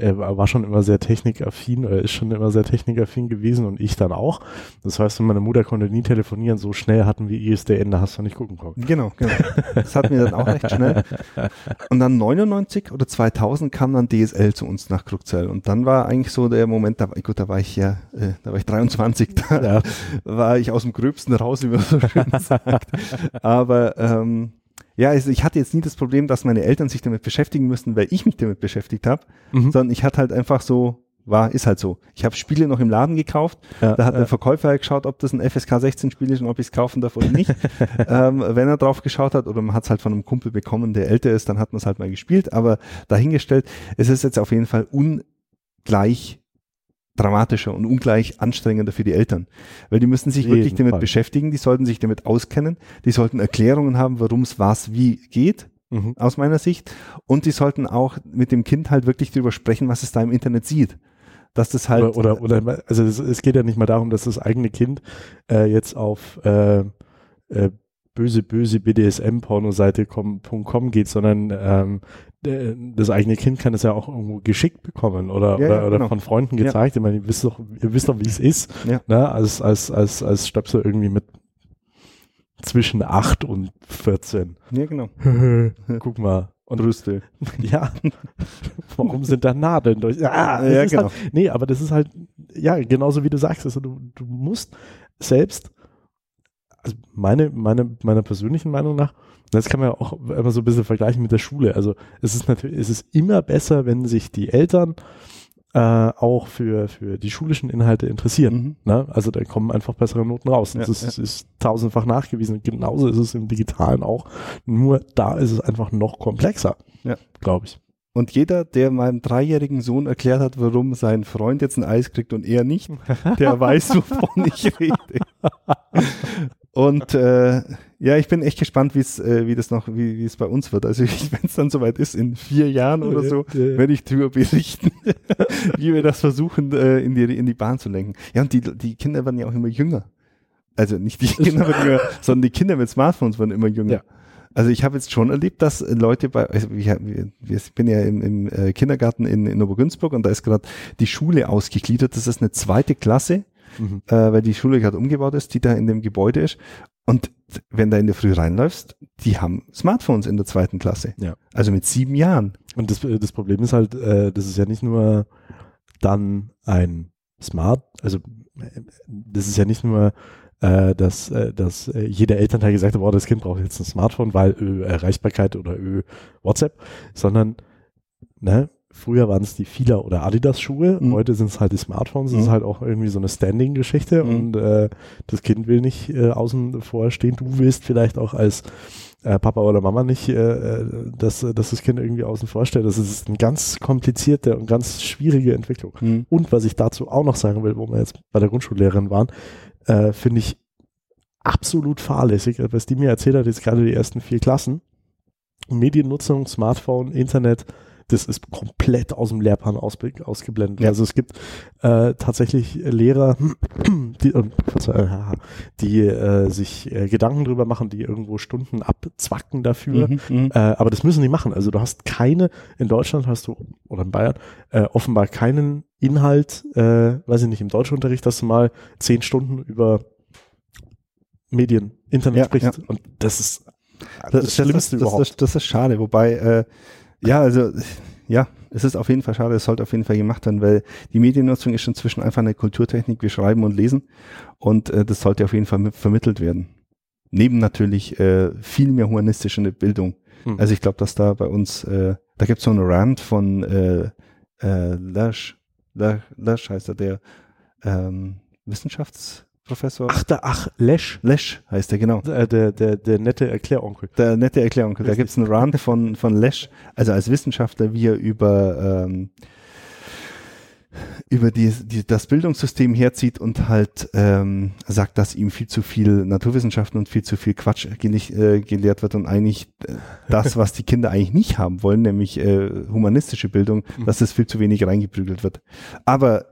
Speaker 1: er war schon immer sehr technikaffin oder ist schon immer sehr technikaffin gewesen und ich dann auch. Das heißt, meine Mutter konnte nie telefonieren, so schnell hatten wir ISDN, da hast du nicht gucken können.
Speaker 2: Genau, genau. Das hatten wir dann auch recht schnell. Und dann 99 oder 2000 kam dann DSL zu uns nach Kruckzell und dann war eigentlich so der Moment, da, gut, da war ich ja, äh, da war ich 23, da ja. war ich aus dem Gröbsten raus, wie man so schön sagt. Aber ähm, ja, also ich hatte jetzt nie das Problem, dass meine Eltern sich damit beschäftigen müssen, weil ich mich damit beschäftigt habe, mhm. sondern ich hatte halt einfach so, war, ist halt so. Ich habe Spiele noch im Laden gekauft,
Speaker 1: Ja,
Speaker 2: da hat
Speaker 1: ja.
Speaker 2: der Verkäufer geschaut, ob das ein FSK 16 Spiel ist und ob ich es kaufen darf oder nicht. ähm, wenn er drauf geschaut hat oder man hat es halt von einem Kumpel bekommen, der älter ist, dann hat man es halt mal gespielt, aber dahingestellt, es ist jetzt auf jeden Fall ungleich dramatischer und ungleich anstrengender für die Eltern. Weil die müssen sich
Speaker 1: Auf
Speaker 2: wirklich
Speaker 1: jeden
Speaker 2: damit
Speaker 1: Fall.
Speaker 2: beschäftigen, die sollten sich damit auskennen, die sollten Erklärungen haben, warum es was wie geht,
Speaker 1: Mhm.
Speaker 2: aus meiner Sicht. Und die sollten auch mit dem Kind halt wirklich drüber sprechen, was es da im Internet sieht. Dass das halt.
Speaker 1: oder, oder, oder, also es, es geht ja nicht mal darum, dass das eigene Kind äh, jetzt auf äh, äh, böse, böse BDSM-Pornoseite com, .com geht, sondern ähm, äh, das eigene Kind kann es ja auch irgendwo geschickt bekommen oder,
Speaker 2: Ja,
Speaker 1: oder,
Speaker 2: ja,
Speaker 1: oder
Speaker 2: genau.
Speaker 1: von Freunden
Speaker 2: Ja.
Speaker 1: gezeigt. Ich meine, ihr wisst doch, ihr wisst doch, wie es ist,
Speaker 2: Ja.
Speaker 1: ne? als, als, als, als Stöpsel irgendwie mit zwischen 8 und 14.
Speaker 2: ja, genau.
Speaker 1: Guck mal. Und
Speaker 2: Brüste.
Speaker 1: ja, warum sind da Nadeln durch? Ah,
Speaker 2: Ja, genau.
Speaker 1: Halt, nee, aber das ist halt, ja, genauso wie du sagst, also du, du musst selbst, also meine, meine, meiner persönlichen Meinung nach, das kann man ja auch immer so ein bisschen vergleichen mit der Schule. Also es ist natürlich, es ist immer besser, wenn sich die Eltern äh, auch für, für die schulischen Inhalte interessieren.
Speaker 2: Mhm.
Speaker 1: Ne? Also da kommen einfach bessere Noten raus.
Speaker 2: Ja,
Speaker 1: das ist, ist tausendfach nachgewiesen. Und Genauso ist es im Digitalen auch. Nur da ist es einfach noch komplexer,
Speaker 2: Ja.
Speaker 1: glaube ich.
Speaker 2: Und jeder, der meinem dreijährigen Sohn erklärt hat, warum sein Freund jetzt ein Eis kriegt und er nicht, der weiß, wovon ich rede. Und äh, ja, ich bin echt gespannt, wie es, äh, wie das noch, wie, wie es bei uns wird. Also wenn es dann soweit ist, in vier Jahren oder so,
Speaker 1: Ja, ja.
Speaker 2: werde ich darüber berichten, wie wir das versuchen, äh, in, die, in die Bahn zu lenken. Ja, und die, die Kinder werden ja auch immer jünger. Also nicht die Kinder werden jünger, sondern die Kinder mit Smartphones werden immer jünger.
Speaker 1: Ja.
Speaker 2: Also ich habe jetzt schon erlebt, dass Leute bei, also ich, ich bin ja im, im äh, Kindergarten in, in Obergünzburg und da ist gerade die Schule ausgegliedert. Das ist eine zweite Klasse,
Speaker 1: Mhm.
Speaker 2: äh, weil die Schule gerade umgebaut ist, die da in dem Gebäude ist. Und wenn da in der Früh reinläufst, die haben Smartphones in der zweiten Klasse.
Speaker 1: Ja.
Speaker 2: Also mit sieben Jahren.
Speaker 1: Und das, das Problem ist halt, äh, das ist ja nicht nur dann ein Smart, also äh, das ist ja nicht nur, äh, dass, äh, dass äh, jeder Elternteil gesagt hat, boah, das Kind braucht jetzt ein Smartphone, weil ö, Erreichbarkeit oder ö, WhatsApp, sondern ne, früher waren es die Fila oder Adidas Schuhe,
Speaker 2: Mhm.
Speaker 1: heute sind es halt die Smartphones, das
Speaker 2: Mhm.
Speaker 1: ist halt auch irgendwie so eine Standing-Geschichte
Speaker 2: Mhm.
Speaker 1: und äh, das Kind will nicht äh, außen vor stehen, du willst vielleicht auch als äh, Papa oder Mama nicht, äh, äh, dass, dass das Kind irgendwie außen vor stellt. Das ist eine ganz komplizierte und ganz schwierige Entwicklung.
Speaker 2: Hm.
Speaker 1: Und was ich dazu auch noch sagen will, wo wir jetzt bei der Grundschullehrerin waren, äh, finde ich absolut fahrlässig, was die mir erzählt hat, jetzt gerade die ersten vier Klassen. Mediennutzung, Smartphone, Internet, das ist komplett aus dem Lehrplan ausbe- ausgeblendet.
Speaker 2: Ja.
Speaker 1: Also es gibt äh, tatsächlich Lehrer, die, äh, die äh, sich äh, Gedanken drüber machen, die irgendwo Stunden abzwacken dafür.
Speaker 2: Mhm, mhm.
Speaker 1: Äh, aber das müssen die machen. Also du hast keine, in Deutschland hast du, oder in Bayern, äh, offenbar keinen Inhalt, äh, weiß ich nicht, im Deutschunterricht, dass du mal zehn Stunden über Medien, Internet
Speaker 2: Ja,
Speaker 1: sprichst.
Speaker 2: ja.
Speaker 1: Und das ist das,
Speaker 2: Das, das,
Speaker 1: Schlimmste
Speaker 2: das,
Speaker 1: überhaupt.
Speaker 2: Das, das ist schade, wobei, äh, ja, also, ja, es ist auf jeden Fall schade, es sollte auf jeden Fall gemacht werden, weil die Mediennutzung ist inzwischen einfach eine Kulturtechnik, wir schreiben und lesen und äh, das sollte auf jeden Fall mit vermittelt werden. Neben natürlich äh, viel mehr humanistische Bildung.
Speaker 1: Hm.
Speaker 2: Also ich glaube, dass da bei uns, äh, da gibt es so eine Rand von äh, äh, Lasch, Lasch, Lasch heißt er, der ähm, Wissenschaftsprofessor.
Speaker 1: ach, da, ach, Lesch,
Speaker 2: Lesch heißt er, genau.
Speaker 1: äh, der, der, der nette Erkläronkel.
Speaker 2: Der nette Erklärung. Da
Speaker 1: Richtig.
Speaker 2: gibt es einen Run von, von Lesch, also als Wissenschaftler, wie er über, ähm, über die, die, das Bildungssystem herzieht und halt ähm, sagt, dass ihm viel zu viel Naturwissenschaften und viel zu viel Quatsch gele äh, gelehrt wird und eigentlich äh, das, was die Kinder eigentlich nicht haben wollen, nämlich äh, humanistische Bildung,
Speaker 1: Mhm.
Speaker 2: dass das viel zu wenig reingeprügelt wird. Aber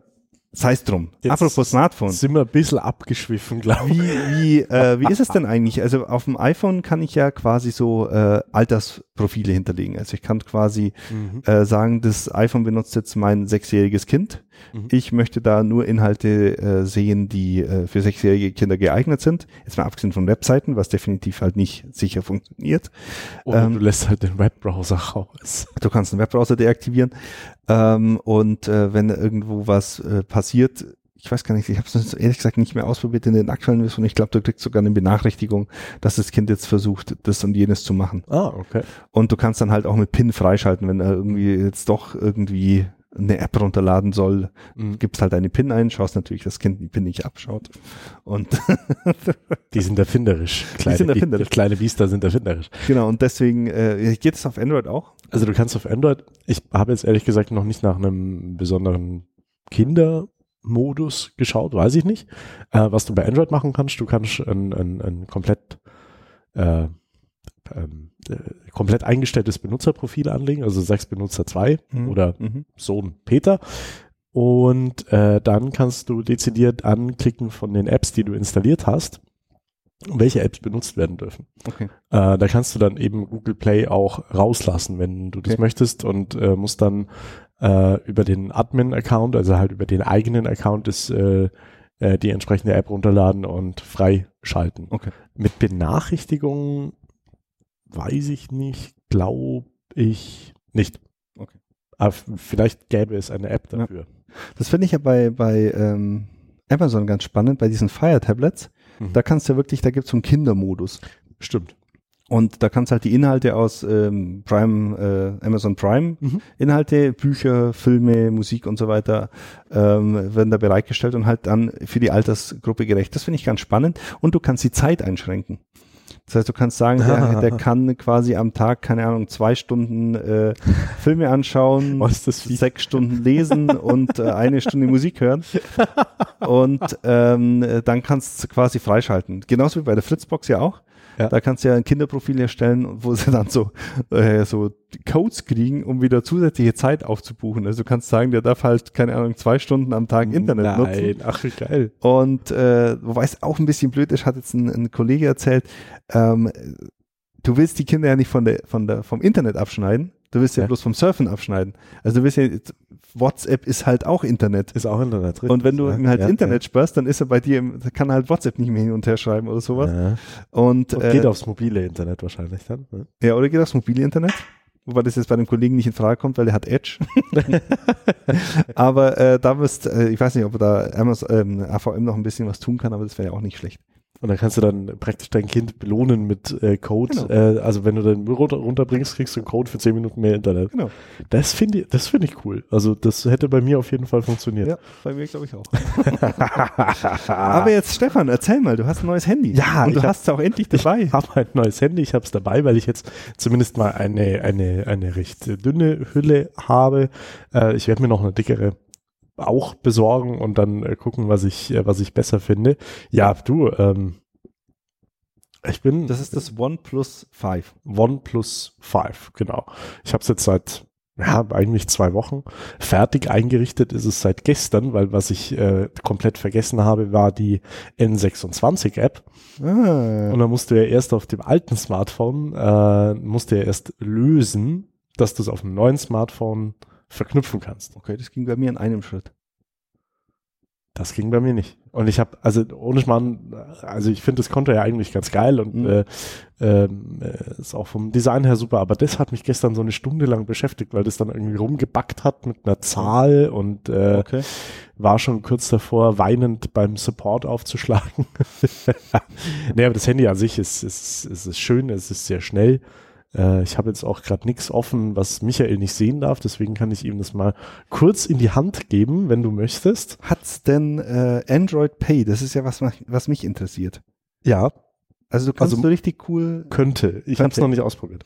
Speaker 2: sei es drum.
Speaker 1: Jetzt
Speaker 2: Apropos Smartphone.
Speaker 1: Sind wir ein bisschen abgeschwiffen, glaube ich.
Speaker 2: Wie, wie, äh, wie ist es denn eigentlich? Also auf dem iPhone kann ich ja quasi so äh, Altersprofile hinterlegen. Also ich kann quasi
Speaker 1: Mhm.
Speaker 2: äh, sagen, das iPhone benutzt jetzt mein sechsjähriges Kind.
Speaker 1: Mhm.
Speaker 2: Ich möchte da nur Inhalte äh, sehen, die äh, für sechsjährige Kinder geeignet sind. Jetzt mal abgesehen von Webseiten, was definitiv halt nicht sicher funktioniert.
Speaker 1: Oder
Speaker 2: ähm,
Speaker 1: du lässt halt den Webbrowser raus.
Speaker 2: Du kannst einen Webbrowser deaktivieren ähm, und äh, wenn irgendwo was äh, passiert, ich weiß gar nicht, ich habe es ehrlich gesagt nicht mehr ausprobiert in den aktuellen Versionen. Ich glaube, du kriegst sogar eine Benachrichtigung, dass das Kind jetzt versucht, das und jenes zu machen.
Speaker 1: Ah, okay.
Speaker 2: Und du kannst dann halt auch mit PIN freischalten, wenn er irgendwie jetzt doch irgendwie eine App runterladen soll, mhm. gibst halt deine PIN ein, schaust natürlich, dass das Kind die PIN nicht abschaut. Und
Speaker 1: die sind erfinderisch. Kleine, die sind erfinderisch. kleine Biester sind erfinderisch.
Speaker 2: Genau, und deswegen äh, geht es auf Android auch.
Speaker 1: Also du kannst auf Android, ich habe jetzt ehrlich gesagt noch nicht nach einem besonderen Kindermodus geschaut, weiß ich nicht. Äh, was du bei Android machen kannst, du kannst ein, ein, ein komplett äh, ähm, äh, komplett eingestelltes Benutzerprofil anlegen, also sagst Benutzer 2 mhm. oder mhm. Sohn Peter. Und äh, dann kannst du dezidiert anklicken von den Apps, die du installiert hast, welche Apps benutzt werden dürfen. Okay. Äh, da kannst du dann eben Google Play auch rauslassen, wenn du das okay. möchtest und äh, musst dann äh, über den Admin-Account, also halt über den eigenen Account des äh, äh die entsprechende App runterladen und freischalten. Okay. Mit Benachrichtigungen weiß ich nicht, glaube ich nicht. Okay. Aber vielleicht gäbe es eine App dafür. Ja.
Speaker 2: Das finde ich ja bei, bei ähm, Amazon ganz spannend, bei diesen Fire Tablets. Mhm. Da kannst du ja wirklich, da gibt es so einen Kindermodus.
Speaker 1: Stimmt.
Speaker 2: Und da kannst halt die Inhalte aus ähm, Prime, äh, Amazon Prime, mhm. Inhalte, Bücher, Filme, Musik und so weiter, ähm, werden da bereitgestellt und halt dann für die Altersgruppe gerecht. Das finde ich ganz spannend. Und du kannst die Zeit einschränken. Das heißt, du kannst sagen, der, der kann quasi am Tag, keine Ahnung, zwei Stunden äh, Filme anschauen, sechs Stunden lesen und äh, eine Stunde Musik hören. Und ähm, dann kannst du quasi freischalten. Genauso wie bei der Fritzbox ja auch. Ja. Da kannst du ja ein Kinderprofil erstellen, wo sie dann so, äh, so Codes kriegen, um wieder zusätzliche Zeit aufzubuchen. Also du kannst sagen, der darf halt, keine Ahnung, zwei Stunden am Tag Internet Nein. nutzen.
Speaker 1: Ach, geil.
Speaker 2: Und äh, wobei es auch ein bisschen blöd ist, hat jetzt ein, ein Kollege erzählt, ähm, du willst die Kinder ja nicht von der, von der, vom Internet abschneiden, du willst ja, ja. bloß vom Surfen abschneiden. Also du willst ja, WhatsApp ist halt auch Internet.
Speaker 1: Ist auch Internet.
Speaker 2: Richtig. Und wenn du ja, halt ja, Internet sperrst, dann ist er bei dir, im, kann halt WhatsApp nicht mehr hin und her schreiben oder sowas. Und,
Speaker 1: und geht äh, aufs mobile Internet wahrscheinlich dann.
Speaker 2: Ne? Ja, oder geht aufs mobile Internet. Wobei das jetzt bei dem Kollegen nicht in Frage kommt, weil er hat Edge. aber äh, da wirst, äh, ich weiß nicht, ob da Amazon, ähm, AVM noch ein bisschen was tun kann, aber das wäre ja auch nicht schlecht.
Speaker 1: Und dann kannst du dann praktisch dein Kind belohnen mit äh, Code. Genau. Äh, also wenn du deinen Müll runter, runterbringst, kriegst du einen Code für 10 Minuten mehr Internet. Genau. Das finde ich, das finde ich cool. Also das hätte bei mir auf jeden Fall funktioniert. Ja,
Speaker 2: bei mir glaube ich auch. Aber jetzt Stefan, erzähl mal, du hast ein neues Handy.
Speaker 1: Ja.
Speaker 2: Und du hast es auch endlich dabei.
Speaker 1: Ich habe ein neues Handy, ich habe es dabei, weil ich jetzt zumindest mal eine, eine, eine recht dünne Hülle habe. Äh, ich werde mir noch eine dickere auch besorgen und dann äh, gucken, was ich, äh, was ich besser finde. Ja, du, ähm, ich bin.
Speaker 2: Das ist das OnePlus 5.
Speaker 1: OnePlus 5, genau. Ich habe es jetzt seit ja, eigentlich zwei Wochen. Fertig eingerichtet ist es seit gestern, weil was ich äh, komplett vergessen habe, war die N26-App. Ah. Und dann musst du ja erst auf dem alten Smartphone, äh, musst du ja erst lösen, dass du es auf dem neuen Smartphone verknüpfen kannst.
Speaker 2: Okay, das ging bei mir in einem Schritt.
Speaker 1: Das ging bei mir nicht. Und ich habe, also ohne Schmarrn, also ich finde das Konto ja eigentlich ganz geil und mhm. äh, ähm, äh, ist auch vom Design her super, aber das hat mich gestern so eine Stunde lang beschäftigt, weil das dann irgendwie rumgebackt hat mit einer Zahl und äh, okay. war schon kurz davor, weinend beim Support aufzuschlagen. nee, aber das Handy an sich ist, ist, ist, ist schön, es ist sehr schnell. Äh, ich habe jetzt auch gerade nichts offen, was Michael nicht sehen darf, deswegen kann ich ihm das mal kurz in die Hand geben, wenn du möchtest.
Speaker 2: Hat's denn äh, Android Pay? Das ist ja was, was mich interessiert.
Speaker 1: Ja.
Speaker 2: Also du kannst also, so richtig cool.
Speaker 1: Könnte. Ich habe es noch nicht ausprobiert.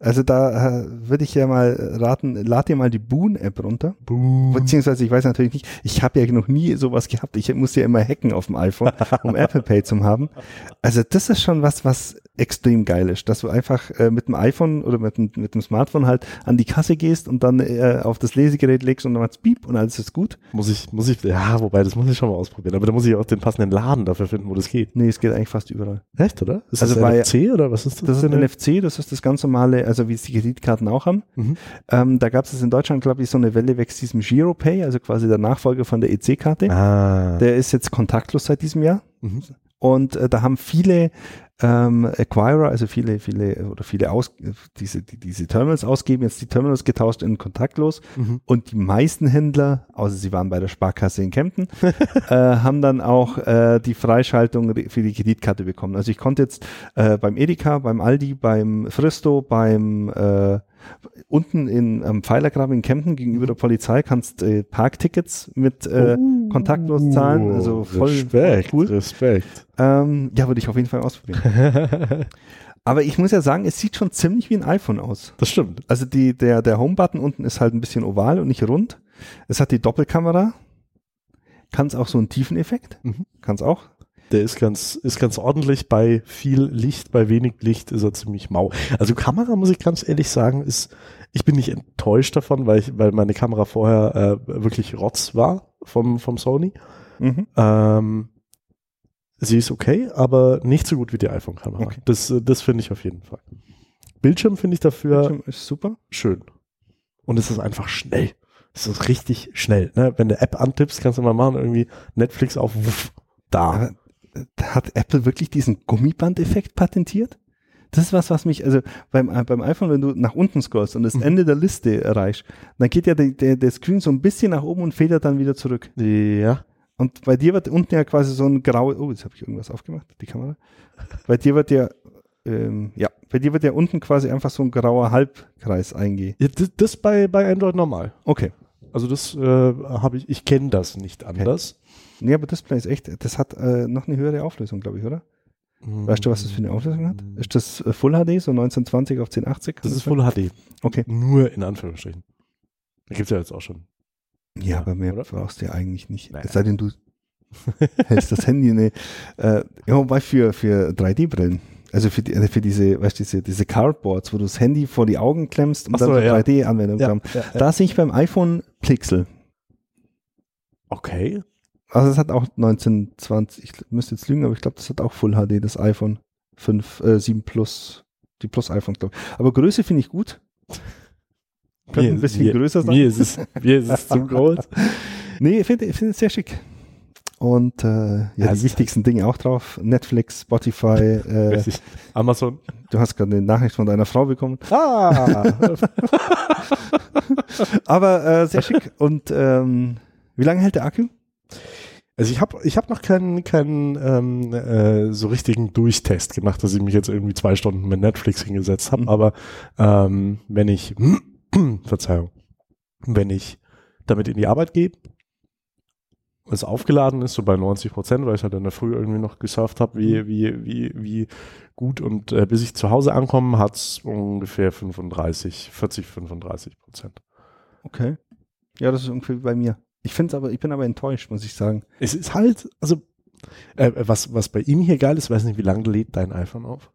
Speaker 2: Also da äh, würde ich ja mal raten, lad dir mal die Boon-App runter. Boon. Beziehungsweise ich weiß natürlich nicht, ich habe ja noch nie sowas gehabt. Ich muss ja immer hacken auf dem iPhone, um Apple Pay zu haben. Also das ist schon was, was extrem geil ist, dass du einfach äh, mit dem iPhone oder mit, mit dem Smartphone halt an die Kasse gehst und dann äh, auf das Lesegerät legst und dann macht's Beep und alles ist gut.
Speaker 1: Muss ich, muss ich, ja, wobei, das muss ich schon mal ausprobieren. Aber da muss ich auch den passenden Laden dafür finden, wo das geht.
Speaker 2: Nee, es geht eigentlich fast überall.
Speaker 1: Echt, oder?
Speaker 2: Ist also das bei, NFC oder was ist das? Das ist ein NFC, das ist das ganz normale, also wie es die Kreditkarten auch haben. Mhm. Ähm, da gab es in Deutschland, glaube ich, so eine Welle wächst diesem GiroPay, also quasi der Nachfolger von der EC-Karte. Ah. Der ist jetzt kontaktlos seit diesem Jahr. Mhm. Und äh, da haben viele ähm, Acquirer, also viele, viele oder viele aus, diese, die, diese Terminals ausgeben, jetzt die Terminals getauscht in kontaktlos mhm. und die meisten Händler, außer sie waren bei der Sparkasse in Kempten, äh, haben dann auch äh, die Freischaltung für die Kreditkarte bekommen. Also ich konnte jetzt äh, beim Edeka, beim Aldi, beim Fristo, beim äh, Unten in am Pfeilergraben in Kempten gegenüber der Polizei kannst äh, Parktickets mit äh,
Speaker 1: Oh.
Speaker 2: kontaktlos zahlen. Also voll
Speaker 1: Respekt,
Speaker 2: cool.
Speaker 1: Respekt.
Speaker 2: Ähm, ja, würde ich auf jeden Fall ausprobieren. Aber ich muss ja sagen, es sieht schon ziemlich wie ein iPhone aus.
Speaker 1: Das stimmt.
Speaker 2: Also die, der, der Home-Button unten ist halt ein bisschen oval und nicht rund. Es hat die Doppelkamera. Kann es auch so einen Tiefeneffekt?
Speaker 1: Mhm.
Speaker 2: Kann es auch?
Speaker 1: Der ist ganz, ist ganz ordentlich. Bei viel Licht, bei wenig Licht ist er ziemlich mau. Also Kamera, muss ich ganz ehrlich sagen, ist, ich bin nicht enttäuscht davon, weil ich, weil meine Kamera vorher äh, wirklich Rotz war vom, vom Sony.
Speaker 2: Mhm.
Speaker 1: Ähm, sie ist okay, aber nicht so gut wie die iPhone-Kamera.
Speaker 2: Okay.
Speaker 1: Das, das finde ich auf jeden Fall. Bildschirm finde ich dafür
Speaker 2: Bildschirm ist super.
Speaker 1: schön. Und es ist einfach schnell. Es ist richtig schnell. Ne? Wenn du App antippst, kannst du mal machen, irgendwie Netflix auf, wuff, da.
Speaker 2: Hat Apple wirklich diesen Gummibandeffekt patentiert? Das ist was, was mich, also beim, beim iPhone, wenn du nach unten scrollst und das
Speaker 1: Mhm.
Speaker 2: Ende der Liste erreichst, dann geht ja der, der, der Screen so ein bisschen nach oben und federt dann wieder zurück.
Speaker 1: Ja.
Speaker 2: Und bei dir wird unten ja quasi so ein grau, oh, jetzt habe ich irgendwas aufgemacht, die Kamera. Bei dir wird ja, ähm, ja, bei dir wird ja unten quasi einfach so ein grauer Halbkreis eingehen.
Speaker 1: Ja, das, das bei, bei Android normal.
Speaker 2: Okay.
Speaker 1: Also das äh, habe ich, ich kenne das nicht anders.
Speaker 2: Nee, aber Display ist echt, das hat äh, noch eine höhere Auflösung, glaube ich, oder? Weißt du, was das für eine Auflösung hat? Ist das äh, Full HD, so 1920 auf 1080?
Speaker 1: Das ist Full HD.
Speaker 2: Okay.
Speaker 1: Nur in Anführungsstrichen. Da gibt's ja jetzt auch schon.
Speaker 2: Ja, aber mehr
Speaker 1: oder?
Speaker 2: brauchst du ja eigentlich nicht.
Speaker 1: Naja.
Speaker 2: Es sei denn, du hältst das Handy, ne. Äh, ja, wobei für, für 3D-Brillen. Also für, die, äh, für diese, weißt du, diese, diese Cardboards, wo du das Handy vor die Augen klemmst und
Speaker 1: so,
Speaker 2: dann
Speaker 1: ja.
Speaker 2: 3D-Anwendung
Speaker 1: Ja,
Speaker 2: haben.
Speaker 1: ja, ja.
Speaker 2: Da sehe ich beim iPhone Pixel.
Speaker 1: Okay.
Speaker 2: Also es hat auch 1920, ich müsste jetzt lügen, aber ich glaube, das hat auch Full HD, das iPhone 5, äh, 7 Plus, die Plus iPhones, glaube ich. Aber Größe finde ich gut. Könnte ein bisschen
Speaker 1: mir,
Speaker 2: größer sein.
Speaker 1: Mir ist es, mir ist es zu groß.
Speaker 2: Nee, ich finde es sehr schick. Und äh, ja,
Speaker 1: Ja, es
Speaker 2: die wichtigsten Dinge auch drauf. Netflix, Spotify. Äh.
Speaker 1: Amazon.
Speaker 2: du hast gerade eine Nachricht von deiner Frau bekommen.
Speaker 1: Ah!
Speaker 2: Aber äh, sehr schick. Und ähm, wie lange hält der Akku?
Speaker 1: Also ich habe ich hab noch keinen keinen ähm, äh, so richtigen Durchtest gemacht, dass ich mich jetzt irgendwie zwei Stunden mit Netflix hingesetzt habe.
Speaker 2: Mhm.
Speaker 1: Aber ähm, wenn ich, Verzeihung, wenn ich damit in die Arbeit gehe, es aufgeladen ist, so bei 90 Prozent, weil ich halt in der Früh irgendwie noch gesurft habe, wie, wie, wie, wie gut. Und äh, bis ich zu Hause ankomme, hat's ungefähr 35, 40, 35 Prozent.
Speaker 2: Okay. Ja, das ist irgendwie bei mir. Ich finde es aber, ich bin aber enttäuscht, muss ich sagen.
Speaker 1: Es ist halt, also, äh, was, was bei ihm hier geil ist, weiß nicht, wie lange lädt dein iPhone auf?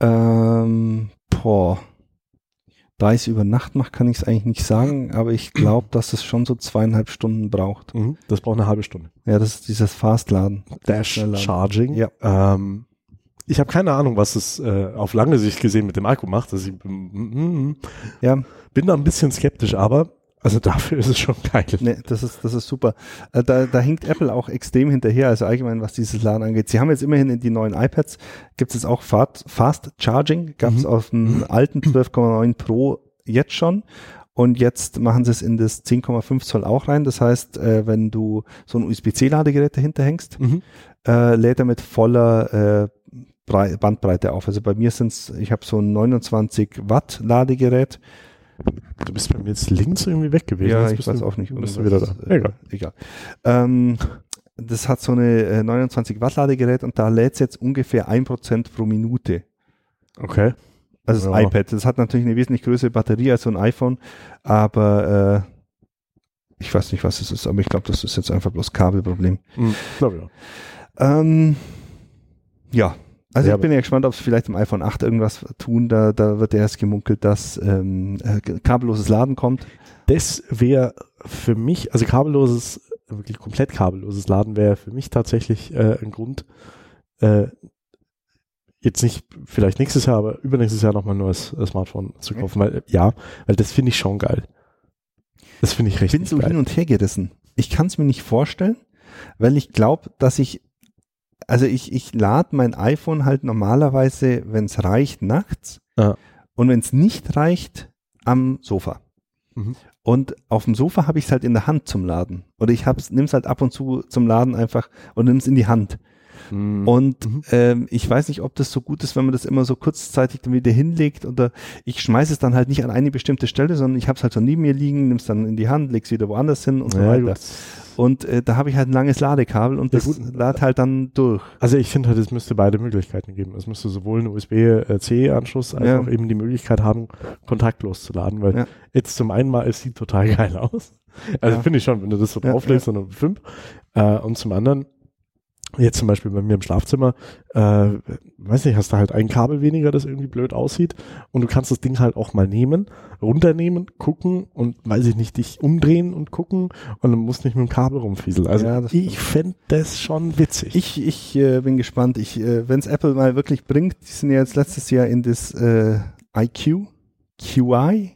Speaker 2: Ähm, boah. Da ich es über Nacht mache, kann ich es eigentlich nicht sagen, aber ich glaube, dass es schon so zweieinhalb Stunden braucht.
Speaker 1: Das braucht eine halbe Stunde.
Speaker 2: Ja, das ist dieses Fastladen.
Speaker 1: Dash. Charging.
Speaker 2: Ja.
Speaker 1: Ähm, ich habe keine Ahnung, was es äh, auf lange Sicht gesehen mit dem Akku macht. Also ich, mm, mm,
Speaker 2: Ja,
Speaker 1: bin da ein bisschen skeptisch, aber also dafür ist es schon geil.
Speaker 2: Nee, das ist, das ist super. Äh, da, da hinkt Apple auch extrem hinterher, also allgemein, was dieses Laden angeht. Sie haben jetzt immerhin in die neuen iPads, gibt es auch Fast, Charging, gab es
Speaker 1: Mhm.
Speaker 2: auf dem alten 12,9 Pro jetzt schon. Und jetzt machen sie es in das 10,5 Zoll auch rein. Das heißt, äh, wenn du so ein USB-C-Ladegerät dahinter hängst,
Speaker 1: Mhm.
Speaker 2: äh, lädt er mit voller äh, Brei Bandbreite auf. Also bei mir sind es, ich habe so ein 29 Watt Ladegerät.
Speaker 1: Du bist bei mir jetzt links irgendwie weg gewesen.
Speaker 2: Ja, ich weiß
Speaker 1: du,
Speaker 2: auch nicht.
Speaker 1: Bist du wieder da?
Speaker 2: Äh,
Speaker 1: Egal.
Speaker 2: egal. Ähm, das hat so eine äh, 29 Watt Ladegerät und da lädt es jetzt ungefähr 1% pro Minute.
Speaker 1: Okay.
Speaker 2: Also das
Speaker 1: Ja.
Speaker 2: iPad. Das hat natürlich eine wesentlich größere Batterie als so ein iPhone, aber äh, ich weiß nicht, was es ist, aber ich glaube, das ist jetzt einfach bloß Kabelproblem.
Speaker 1: Mhm. Glaub, ja.
Speaker 2: Ähm, ja. Also
Speaker 1: Ja,
Speaker 2: ich bin ja gespannt, ob es vielleicht im iPhone 8 irgendwas tun. Da, da wird erst gemunkelt, dass ähm, äh, kabelloses Laden kommt.
Speaker 1: Das wäre für mich, also kabelloses, wirklich komplett kabelloses Laden wäre für mich tatsächlich äh, ein Grund, äh, jetzt nicht vielleicht nächstes Jahr, aber übernächstes Jahr nochmal ein neues äh, Smartphone zu kaufen, weil ja, weil das finde ich schon geil. Das finde ich
Speaker 2: Ich
Speaker 1: richtig
Speaker 2: bin so
Speaker 1: geil.
Speaker 2: hin und her gerissen. Ich kann es mir nicht vorstellen, weil ich glaube, dass ich, also ich, ich lade mein iPhone halt normalerweise, wenn es reicht, nachts
Speaker 1: Ja.
Speaker 2: und wenn es nicht reicht, am Sofa.
Speaker 1: Mhm.
Speaker 2: Und auf dem Sofa habe ich es halt in der Hand zum Laden. Oder ich nimm es halt ab und zu zum Laden einfach und nimm es in die Hand. Mhm. Und mhm. ähm, ich weiß nicht, ob das so gut ist, wenn man das immer so kurzzeitig dann wieder hinlegt oder ich schmeiße es dann halt nicht an eine bestimmte Stelle, sondern ich habe es halt so neben mir liegen, nimm es dann in die Hand, leg's wieder woanders hin und so ja, weiter. Und äh, da habe ich halt ein langes Ladekabel und ja, das gut. lädt halt dann durch.
Speaker 1: Also ich finde halt, es müsste beide Möglichkeiten geben. Es müsste sowohl einen USB-C-Anschluss als ja. auch eben die Möglichkeit haben, kontaktlos zu laden, weil ja. jetzt zum einen mal, es sieht total geil aus. Also finde ich schon, wenn du das so drauflegst, ja, eine 5. Äh, und zum anderen, Jetzt zum Beispiel bei mir im Schlafzimmer, äh, weiß nicht, hast du halt ein Kabel weniger, das irgendwie blöd aussieht und du kannst das Ding halt auch mal nehmen, runternehmen, gucken und, weiß ich nicht, dich umdrehen und gucken und dann musst nicht mit dem Kabel rumfieseln. Also ja, ich fände das schon witzig.
Speaker 2: Ich, ich äh, bin gespannt. Ich, äh, wenn es Apple mal wirklich bringt, die sind ja jetzt letztes Jahr in das äh, IQ, QI,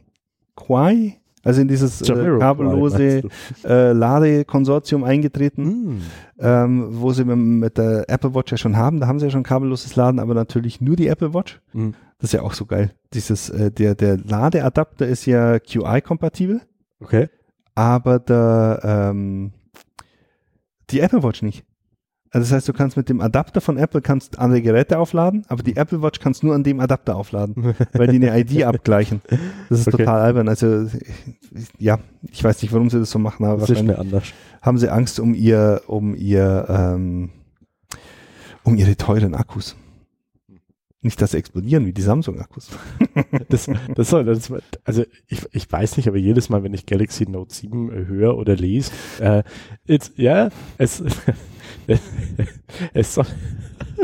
Speaker 2: QI, also in dieses äh, kabellose äh, Ladekonsortium eingetreten, mm. ähm, wo sie mit, der Apple Watch ja schon haben. Da haben sie ja schon kabelloses Laden, aber natürlich nur die Apple Watch. Mm. Das ist ja auch so geil. Dieses, äh, der, der Ladeadapter ist ja QI-kompatibel.
Speaker 1: Okay.
Speaker 2: Aber der, ähm, die Apple Watch nicht. Also das heißt, du kannst mit dem Adapter von Apple kannst andere Geräte aufladen, aber die Apple Watch kannst nur an dem Adapter aufladen, weil die eine ID abgleichen. Das ist okay. total albern. Also ja, ich weiß nicht, warum sie das so machen, aber
Speaker 1: das mir anders.
Speaker 2: haben sie Angst um ihr, um ihr, ähm, um ihre teuren Akkus. Nicht, dass sie explodieren wie die Samsung-Akkus.
Speaker 1: das, das soll, das, also ich, ich weiß nicht, aber jedes Mal, wenn ich Galaxy Note 7 höre oder lese, äh, it's, ja, es, es soll,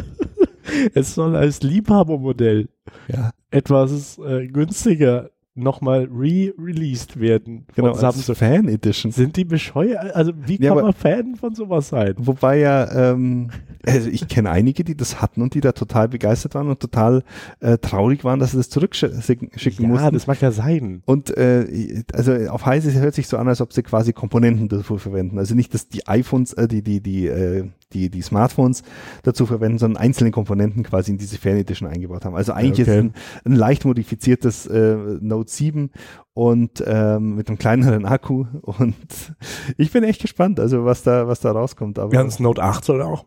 Speaker 1: es soll als Liebhabermodell ja. etwas äh, günstiger nochmal re-released werden.
Speaker 2: Genau, Samsung. Fan Edition.
Speaker 1: Sind die bescheuert? Also wie ja, kann man Fan von sowas sein?
Speaker 2: Wobei ja, ähm, also ich kenne einige, die das hatten und die da total begeistert waren und total äh, traurig waren, dass sie das zurückschicken ja, mussten. Ja,
Speaker 1: das mag ja sein.
Speaker 2: Und äh, also auf heißes hört sich so an, als ob sie quasi Komponenten dafür verwenden. Also nicht, dass die iPhones, äh, die, die, die, äh, die, die Smartphones dazu verwenden, sondern einzelne Komponenten quasi in diese Fan Edition eingebaut haben. Also eigentlich okay. ist ein, ein leicht modifiziertes äh, Note 7 und ähm, mit einem kleineren Akku und ich bin echt gespannt, also was da, was da rauskommt.
Speaker 1: Aber Ganz Note 8 soll auch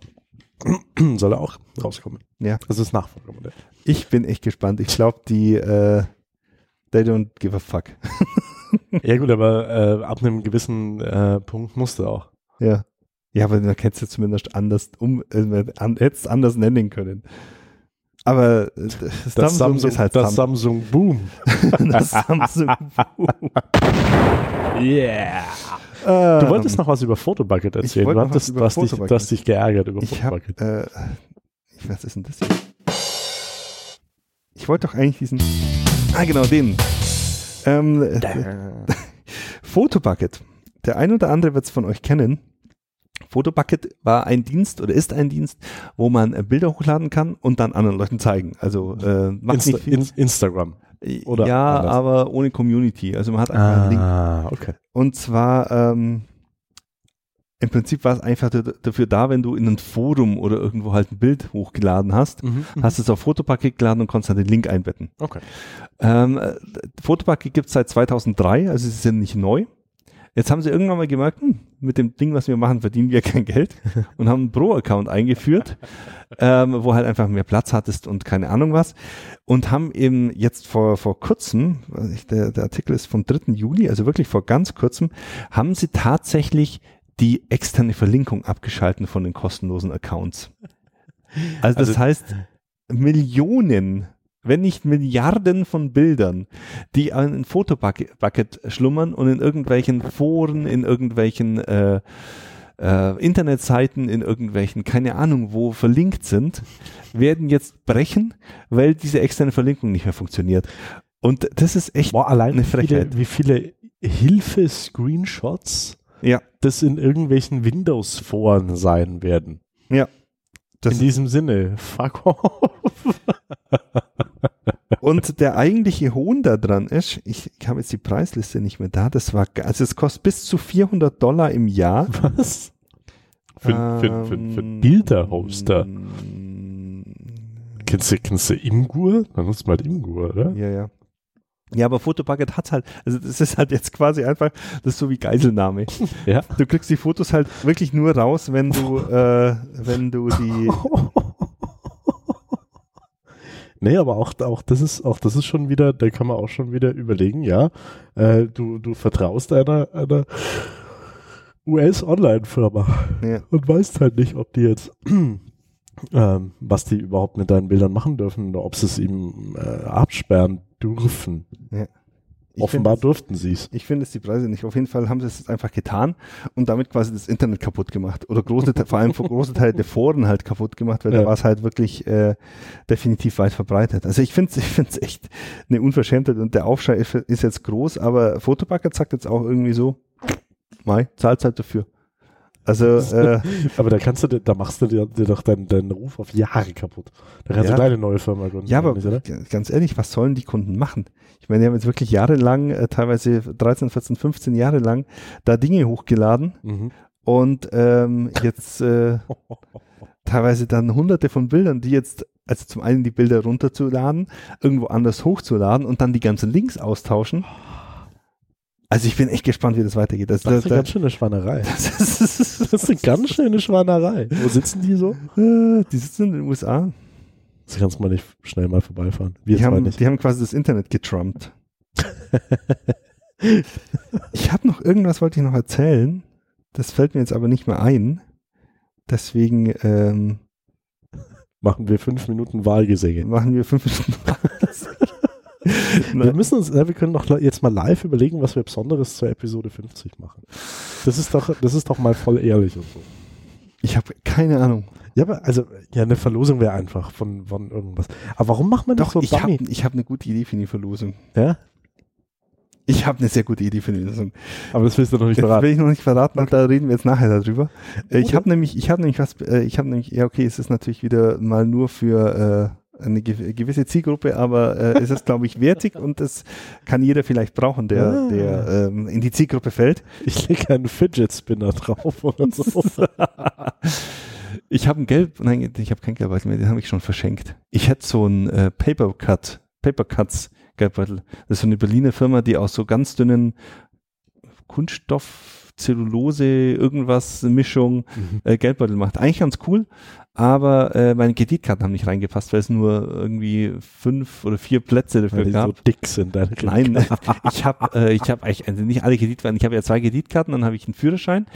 Speaker 1: soll er auch rauskommen.
Speaker 2: Ja.
Speaker 1: Das ist Nachfolgemodell.
Speaker 2: Ich bin echt gespannt. Ich glaube, die äh, they don't give a fuck.
Speaker 1: ja gut, aber äh, ab einem gewissen äh, Punkt musst du auch.
Speaker 2: Ja. Ja, aber dann hättest du zumindest anders um, äh, an, hättest anders nennen können. Aber äh,
Speaker 1: das, das Samsung, Samsung, ist halt das Samsung, Samsung Boom. das Samsung Boom. yeah. Du wolltest ähm, noch was über Photobucket erzählen. Du hattest, hast, dich, du hast dich geärgert über
Speaker 2: ich. Hab, äh, was ist denn das hier? Ich wollte doch eigentlich diesen. Ah, genau, den. Ähm, Photobucket. Der ein oder andere wird es von euch kennen. Photobucket war ein Dienst oder ist ein Dienst, wo man äh, Bilder hochladen kann und dann anderen Leuten zeigen. Also äh,
Speaker 1: macht Insta nicht viel. Instagram.
Speaker 2: Oder ja, anders? aber ohne Community. Also man hat einfach ah, einen Link.
Speaker 1: Ah, okay.
Speaker 2: Und zwar ähm, im Prinzip war es einfach dafür da, wenn du in ein Forum oder irgendwo halt ein Bild hochgeladen hast, mhm, mhm. hast es auf Fotopaket geladen und konntest dann den Link einbetten.
Speaker 1: Okay.
Speaker 2: Ähm, äh, Fotopaket gibt es seit 2003, also sie sind nicht neu. Jetzt haben sie irgendwann mal gemerkt, hm, mit dem Ding, was wir machen, verdienen wir kein Geld und haben einen Pro-Account eingeführt, ähm, wo halt einfach mehr Platz hattest und keine Ahnung was. Und haben eben jetzt vor, vor kurzem, der, der Artikel ist vom 3. Juli, also wirklich vor ganz kurzem, haben sie tatsächlich die externe Verlinkung abgeschalten von den kostenlosen Accounts. Also das also, heißt, Millionen wenn nicht Milliarden von Bildern, die in ein Fotobucket schlummern und in irgendwelchen Foren, in irgendwelchen äh, äh, Internetseiten, in irgendwelchen, keine Ahnung wo, verlinkt sind, werden jetzt brechen, weil diese externe Verlinkung nicht mehr funktioniert. Und das ist echt
Speaker 1: Boah, allein eine Frechheit. Wie viele, wie viele Hilfe-Screenshots
Speaker 2: ja.
Speaker 1: das in irgendwelchen Windows-Foren sein werden.
Speaker 2: Ja.
Speaker 1: Das in diesem Sinne, fuck off.
Speaker 2: Und der eigentliche Hohn da dran ist, ich, ich habe jetzt die Preisliste nicht mehr da, das war, also es kostet bis zu 400 Dollar im Jahr.
Speaker 1: Was? Für, ähm, für, für, für Bilderhoster. Kennst du, kennst du Imgur? Dann nutzt mal halt Imgur, oder?
Speaker 2: Ja, ja. Ja, aber Fotobucket hat halt, also das ist halt jetzt quasi einfach, das ist so wie Geiselnahme.
Speaker 1: Ja.
Speaker 2: Du kriegst die Fotos halt wirklich nur raus, wenn du, äh, wenn du die,
Speaker 1: Nee, aber auch, auch das ist, auch das ist schon wieder, da kann man auch schon wieder überlegen, ja, äh, du, du vertraust einer, einer US-Online-Firma
Speaker 2: ja,
Speaker 1: und weißt halt nicht, ob die jetzt, ähm, was die überhaupt mit deinen Bildern machen dürfen oder ob sie es ihm äh, absperren dürfen.
Speaker 2: Ich
Speaker 1: Offenbar
Speaker 2: find-
Speaker 1: durften sie es.
Speaker 2: Ich finde es die Preise nicht. Auf jeden Fall haben sie es einfach getan und damit quasi das Internet kaputt gemacht. Oder große, vor allem große Teile der Foren halt kaputt gemacht, weil
Speaker 1: Ja.
Speaker 2: da war es halt wirklich äh, definitiv weit verbreitet. Also ich finde es ich find's echt eine Unverschämtheit und der Aufschrei ist, jetzt groß, aber Fotobucket sagt jetzt auch irgendwie so, Mai, zahlt halt dafür. Also äh,
Speaker 1: Aber da kannst du, da machst du dir, dir doch deinen, deinen Ruf auf Jahre kaputt. Da kannst
Speaker 2: Ja.
Speaker 1: du deine neue Firma gründen.
Speaker 2: ja, aber g- ganz ehrlich, was sollen die Kunden machen? Ich meine, die haben jetzt wirklich jahrelang, äh, teilweise 13, 14, 15 Jahre lang da Dinge hochgeladen
Speaker 1: Mhm.
Speaker 2: und ähm, jetzt äh, teilweise dann hunderte von Bildern, die jetzt, also zum einen die Bilder runterzuladen, irgendwo anders hochzuladen und dann die ganzen Links austauschen. Also ich bin echt gespannt, wie das weitergeht. Also,
Speaker 1: Das ist
Speaker 2: da,
Speaker 1: eine ganz schöne Schwanerei.
Speaker 2: das ist,
Speaker 1: Das ist eine ganz schöne Schwanerei. Wo sitzen die so?
Speaker 2: äh, die sitzen in den USA.
Speaker 1: Das kannst du mal nicht schnell mal vorbeifahren. Wir
Speaker 2: Die haben,
Speaker 1: nicht.
Speaker 2: die haben quasi das Internet getrumpt. ich habe noch irgendwas, wollte ich noch erzählen. Das fällt mir jetzt aber nicht mehr ein. Deswegen ähm,
Speaker 1: Machen wir fünf Minuten Wahlgesänge.
Speaker 2: machen wir fünf Minuten.
Speaker 1: Wir müssen uns, wir können doch jetzt mal live überlegen, was wir Besonderes zur Episode 50 machen. Das ist doch, das ist doch mal voll ehrlich und so.
Speaker 2: Ich habe keine Ahnung.
Speaker 1: Ja, aber also, ja, eine Verlosung wäre einfach von, von irgendwas. Aber warum macht man das
Speaker 2: Doch,
Speaker 1: so
Speaker 2: ich habe
Speaker 1: dummy?
Speaker 2: ich hab eine gute Idee für die Verlosung.
Speaker 1: Ja?
Speaker 2: Ich habe eine sehr gute Idee für die Verlosung.
Speaker 1: Aber das willst du noch nicht
Speaker 2: Das will
Speaker 1: verraten.
Speaker 2: ich noch nicht verraten, da reden wir jetzt nachher darüber. Äh, Ich habe nämlich, ich habe nämlich was, äh, ich habe nämlich, ja okay, es ist natürlich wieder mal nur für äh, eine gew- gewisse Zielgruppe, aber äh, es ist, glaube ich, wertig und es kann jeder vielleicht brauchen, der,
Speaker 1: Ah.
Speaker 2: der ähm, in die Zielgruppe fällt.
Speaker 1: Ich lege einen Fidget Spinner drauf oder so.
Speaker 2: Ich habe ein Gelb, nein, ich habe kein Gelbbeutel mehr, den habe ich schon verschenkt. Ich hätte so ein äh, Paper Cut, Paper Cuts Gelbbeutel. Das ist so eine Berliner Firma, die aus so ganz dünnen Kunststoff, Zellulose, irgendwas Mischung
Speaker 1: Mhm.
Speaker 2: äh, Geldbeutel macht. Eigentlich ganz cool, aber äh, meine Kreditkarten haben nicht reingepasst, weil es nur irgendwie fünf oder vier Plätze dafür
Speaker 1: Weil die
Speaker 2: gab.
Speaker 1: so dick sind, deine
Speaker 2: Nein, ich habe äh, ich habe eigentlich also nicht alle Kreditkarten. Ich habe ja zwei Kreditkarten, dann habe ich einen Führerschein,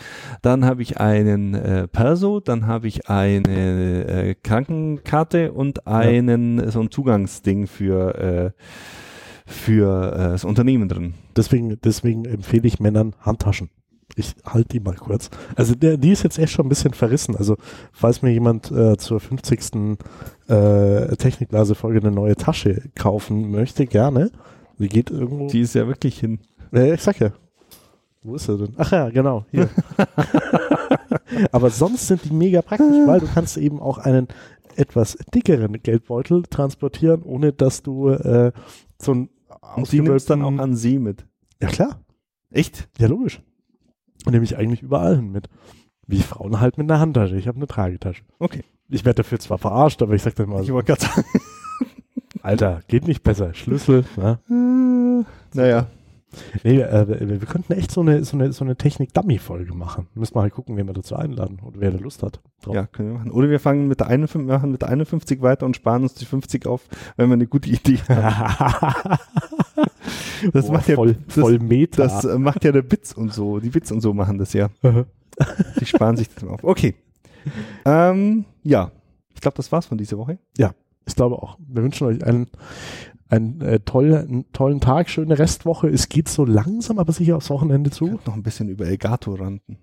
Speaker 2: dann habe ich einen äh, Perso, dann habe ich eine äh, Krankenkarte und einen so ein Zugangsding für äh, für äh, das Unternehmen drin.
Speaker 1: Deswegen, deswegen empfehle ich Männern Handtaschen. Ich halte die mal kurz. Also der, die ist jetzt echt schon ein bisschen verrissen. Also falls mir jemand äh, zur 50. Äh, Technikblase-Folge eine neue Tasche kaufen möchte, gerne. Die geht irgendwo.
Speaker 2: Die ist ja wirklich hin.
Speaker 1: Äh, ich sag ja. Wo ist sie denn? Ach ja, genau, hier. Aber sonst sind die mega praktisch, weil du kannst eben auch einen etwas dickeren Geldbeutel transportieren, ohne dass du äh, so ein
Speaker 2: Und die nimmst dann auch an See mit.
Speaker 1: Ja klar,
Speaker 2: Echt?
Speaker 1: ja logisch. Nehme ich eigentlich überall hin mit. Wie Frauen halt mit einer Handtasche. Ich habe eine Tragetasche.
Speaker 2: Okay.
Speaker 1: Ich werde dafür zwar verarscht, aber ich sag dann mal,
Speaker 2: Ich wollte gerade sagen.
Speaker 1: Alter, geht nicht besser. Schlüssel. Ne?
Speaker 2: naja.
Speaker 1: Nee, äh, wir, wir könnten echt so eine, so eine, so eine Technik-Dummy-Folge machen. Müssen wir halt gucken, wen wir dazu einladen oder wer da Lust hat. Drauf.
Speaker 2: Ja, können wir machen. Oder wir fangen mit der 51, machen mit der 51 weiter und sparen uns die 50 auf, wenn wir eine gute Idee haben. Das
Speaker 1: Boah,
Speaker 2: macht ja
Speaker 1: voll,
Speaker 2: das,
Speaker 1: voll Meta.
Speaker 2: das äh, macht ja der Bits und so. Die Bits und so machen das ja. Die sparen sich das auf. Okay. Ähm, ja. Ich glaube, das war's von dieser Woche.
Speaker 1: ich glaube auch. Wir wünschen euch einen, einen, äh, tollen, einen tollen Tag, schöne Restwoche. Es geht so langsam, aber sicher aufs Wochenende
Speaker 2: Ich
Speaker 1: zu.
Speaker 2: könnte noch ein bisschen über Elgato ranten.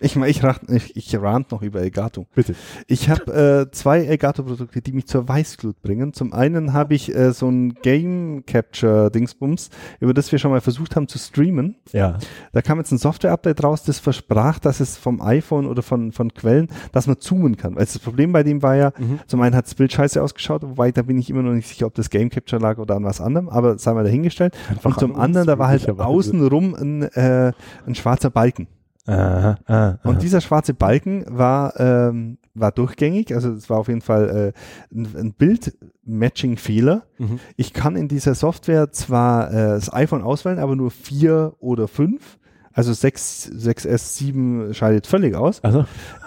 Speaker 2: Ich, ich, ich, ich rant noch über Elgato.
Speaker 1: Bitte.
Speaker 2: Ich habe äh, zwei Elgato-Produkte, die mich zur Weißglut bringen. Zum einen habe ich äh, so ein Game Capture Dingsbums, über das wir schon mal versucht haben zu streamen.
Speaker 1: Ja.
Speaker 2: Da kam jetzt ein Software-Update raus, das versprach, dass es vom iPhone oder von, von Quellen, dass man zoomen kann. Weil das Problem bei dem war ja,
Speaker 1: Mhm.
Speaker 2: zum einen hat das Bild scheiße ausgeschaut, wobei da bin ich immer noch nicht sicher, ob das Game Capture lag oder an was anderem, aber sei mal dahingestellt.
Speaker 1: Einfach
Speaker 2: Und zum anderen, da war halt außenrum ein, äh, ein schwarzer Balken.
Speaker 1: Aha, ah,
Speaker 2: Und
Speaker 1: aha.
Speaker 2: dieser schwarze Balken war ähm, war durchgängig, also es war auf jeden Fall äh, ein, ein Bild-Matching-Fehler.
Speaker 1: Mhm.
Speaker 2: Ich kann in dieser Software zwar äh, das iPhone auswählen, aber nur vier oder fünf. Also 6, 6S, 7 scheidet völlig aus.
Speaker 1: Also,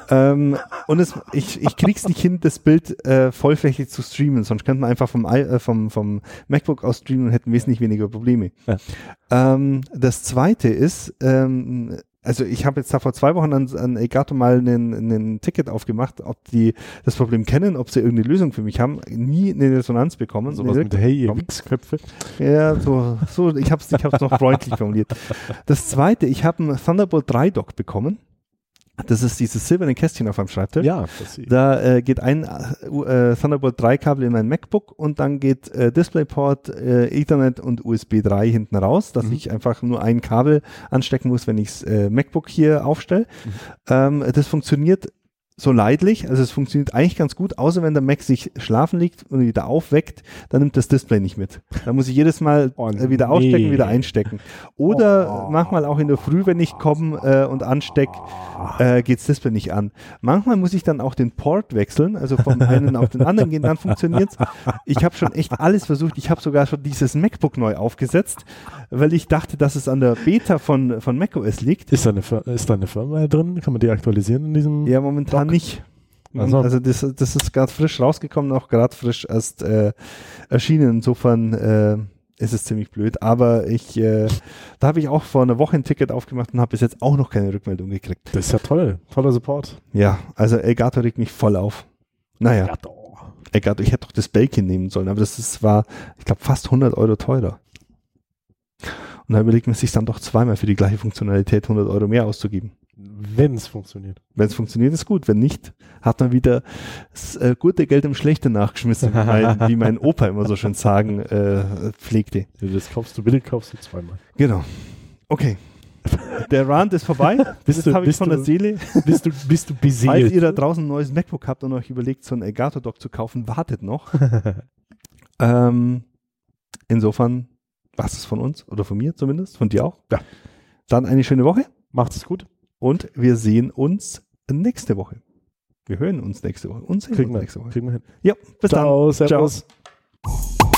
Speaker 2: Ähm, und es, ich, ich krieg's nicht hin, das Bild äh, vollflächig zu streamen, sonst könnte man einfach vom, äh, vom, vom MacBook aus streamen und hätten wesentlich weniger Probleme.
Speaker 1: Ja.
Speaker 2: Ähm, das zweite ist, ähm, also ich habe jetzt da vor zwei Wochen an, an Elgato mal einen Ticket aufgemacht, ob die das Problem kennen, ob sie irgendeine Lösung für mich haben. Nie eine Resonanz bekommen.
Speaker 1: sowas
Speaker 2: Nee,
Speaker 1: mit Hey, ihr. Wichsköpfe.
Speaker 2: ja, so, so ich habe es ich hab's noch freundlich formuliert. Das zweite, ich habe einen Thunderbolt 3 Dock bekommen. Das ist dieses silberne Kästchen auf meinem Schreibtisch.
Speaker 1: Ja.
Speaker 2: Da äh, geht ein äh, Thunderbolt 3 Kabel in mein MacBook und dann geht äh, DisplayPort, äh, Ethernet und USB 3 hinten raus, dass
Speaker 1: Mhm.
Speaker 2: ich einfach nur ein Kabel anstecken muss, wenn ich das äh, MacBook hier aufstelle.
Speaker 1: Mhm.
Speaker 2: Ähm, das funktioniert so leidlich, also es funktioniert eigentlich ganz gut, außer wenn der Mac sich schlafen liegt und wieder aufweckt, dann nimmt das Display nicht mit. Da muss ich jedes Mal
Speaker 1: Oh,
Speaker 2: äh, wieder ausstecken,
Speaker 1: nee.
Speaker 2: wieder einstecken. Oder
Speaker 1: Oh.
Speaker 2: manchmal auch in der Früh, wenn ich komme äh, und anstecke, äh, geht das Display nicht an. Manchmal muss ich dann auch den Port wechseln, also vom einen auf den anderen gehen, dann funktioniert's. Ich habe schon echt alles versucht. Ich habe sogar schon dieses MacBook neu aufgesetzt, weil ich dachte, dass es an der Beta von, von macOS liegt.
Speaker 1: Ist da, eine, ist da eine Firmware drin? Kann man die aktualisieren in diesem?
Speaker 2: Ja, momentan nicht.
Speaker 1: Also-
Speaker 2: Also das, das ist gerade frisch rausgekommen, auch gerade frisch erst äh, erschienen. Insofern äh, ist es ziemlich blöd. Aber ich, äh, da habe ich auch vor einer Woche ein Ticket aufgemacht und habe bis jetzt auch noch keine Rückmeldung gekriegt.
Speaker 1: Das ist ja toll. Toller Support.
Speaker 2: Ja, also Elgato regt mich voll auf. Naja,
Speaker 1: doch.
Speaker 2: Elgato, ich hätte doch das Belkin nehmen sollen, aber das ist, war, ich glaube, fast 100 Euro teurer. Und da überlegt man sich dann doch zweimal für die gleiche Funktionalität 100 Euro mehr auszugeben.
Speaker 1: Wenn es funktioniert.
Speaker 2: Wenn es funktioniert, ist gut. Wenn nicht, hat man wieder das äh, gute Geld im Schlechte nachgeschmissen, wie mein, wie mein Opa immer so schön sagen äh, pflegte.
Speaker 1: Das kaufst du billig, kaufst du zweimal.
Speaker 2: Genau. Okay. Der Rant ist vorbei.
Speaker 1: Bist
Speaker 2: das
Speaker 1: du-
Speaker 2: habe ich
Speaker 1: bist
Speaker 2: von
Speaker 1: du-
Speaker 2: der Seele.
Speaker 1: Bist du, bist du
Speaker 2: Falls
Speaker 1: beseelt?
Speaker 2: ihr da draußen ein neues MacBook habt und euch überlegt, so ein Elgato Dock zu kaufen, wartet noch. ähm, insofern was es von uns oder von mir zumindest, von dir auch.
Speaker 1: Ja.
Speaker 2: Dann eine schöne Woche
Speaker 1: Macht es gut.
Speaker 2: Und wir sehen uns nächste Woche. Wir hören uns nächste Woche und sehen
Speaker 1: Kriegen
Speaker 2: uns
Speaker 1: wir,
Speaker 2: nächste Woche.
Speaker 1: kriegen wir hin.
Speaker 2: Ja, bis
Speaker 1: Ciao,
Speaker 2: dann.
Speaker 1: servus.
Speaker 2: Ciao.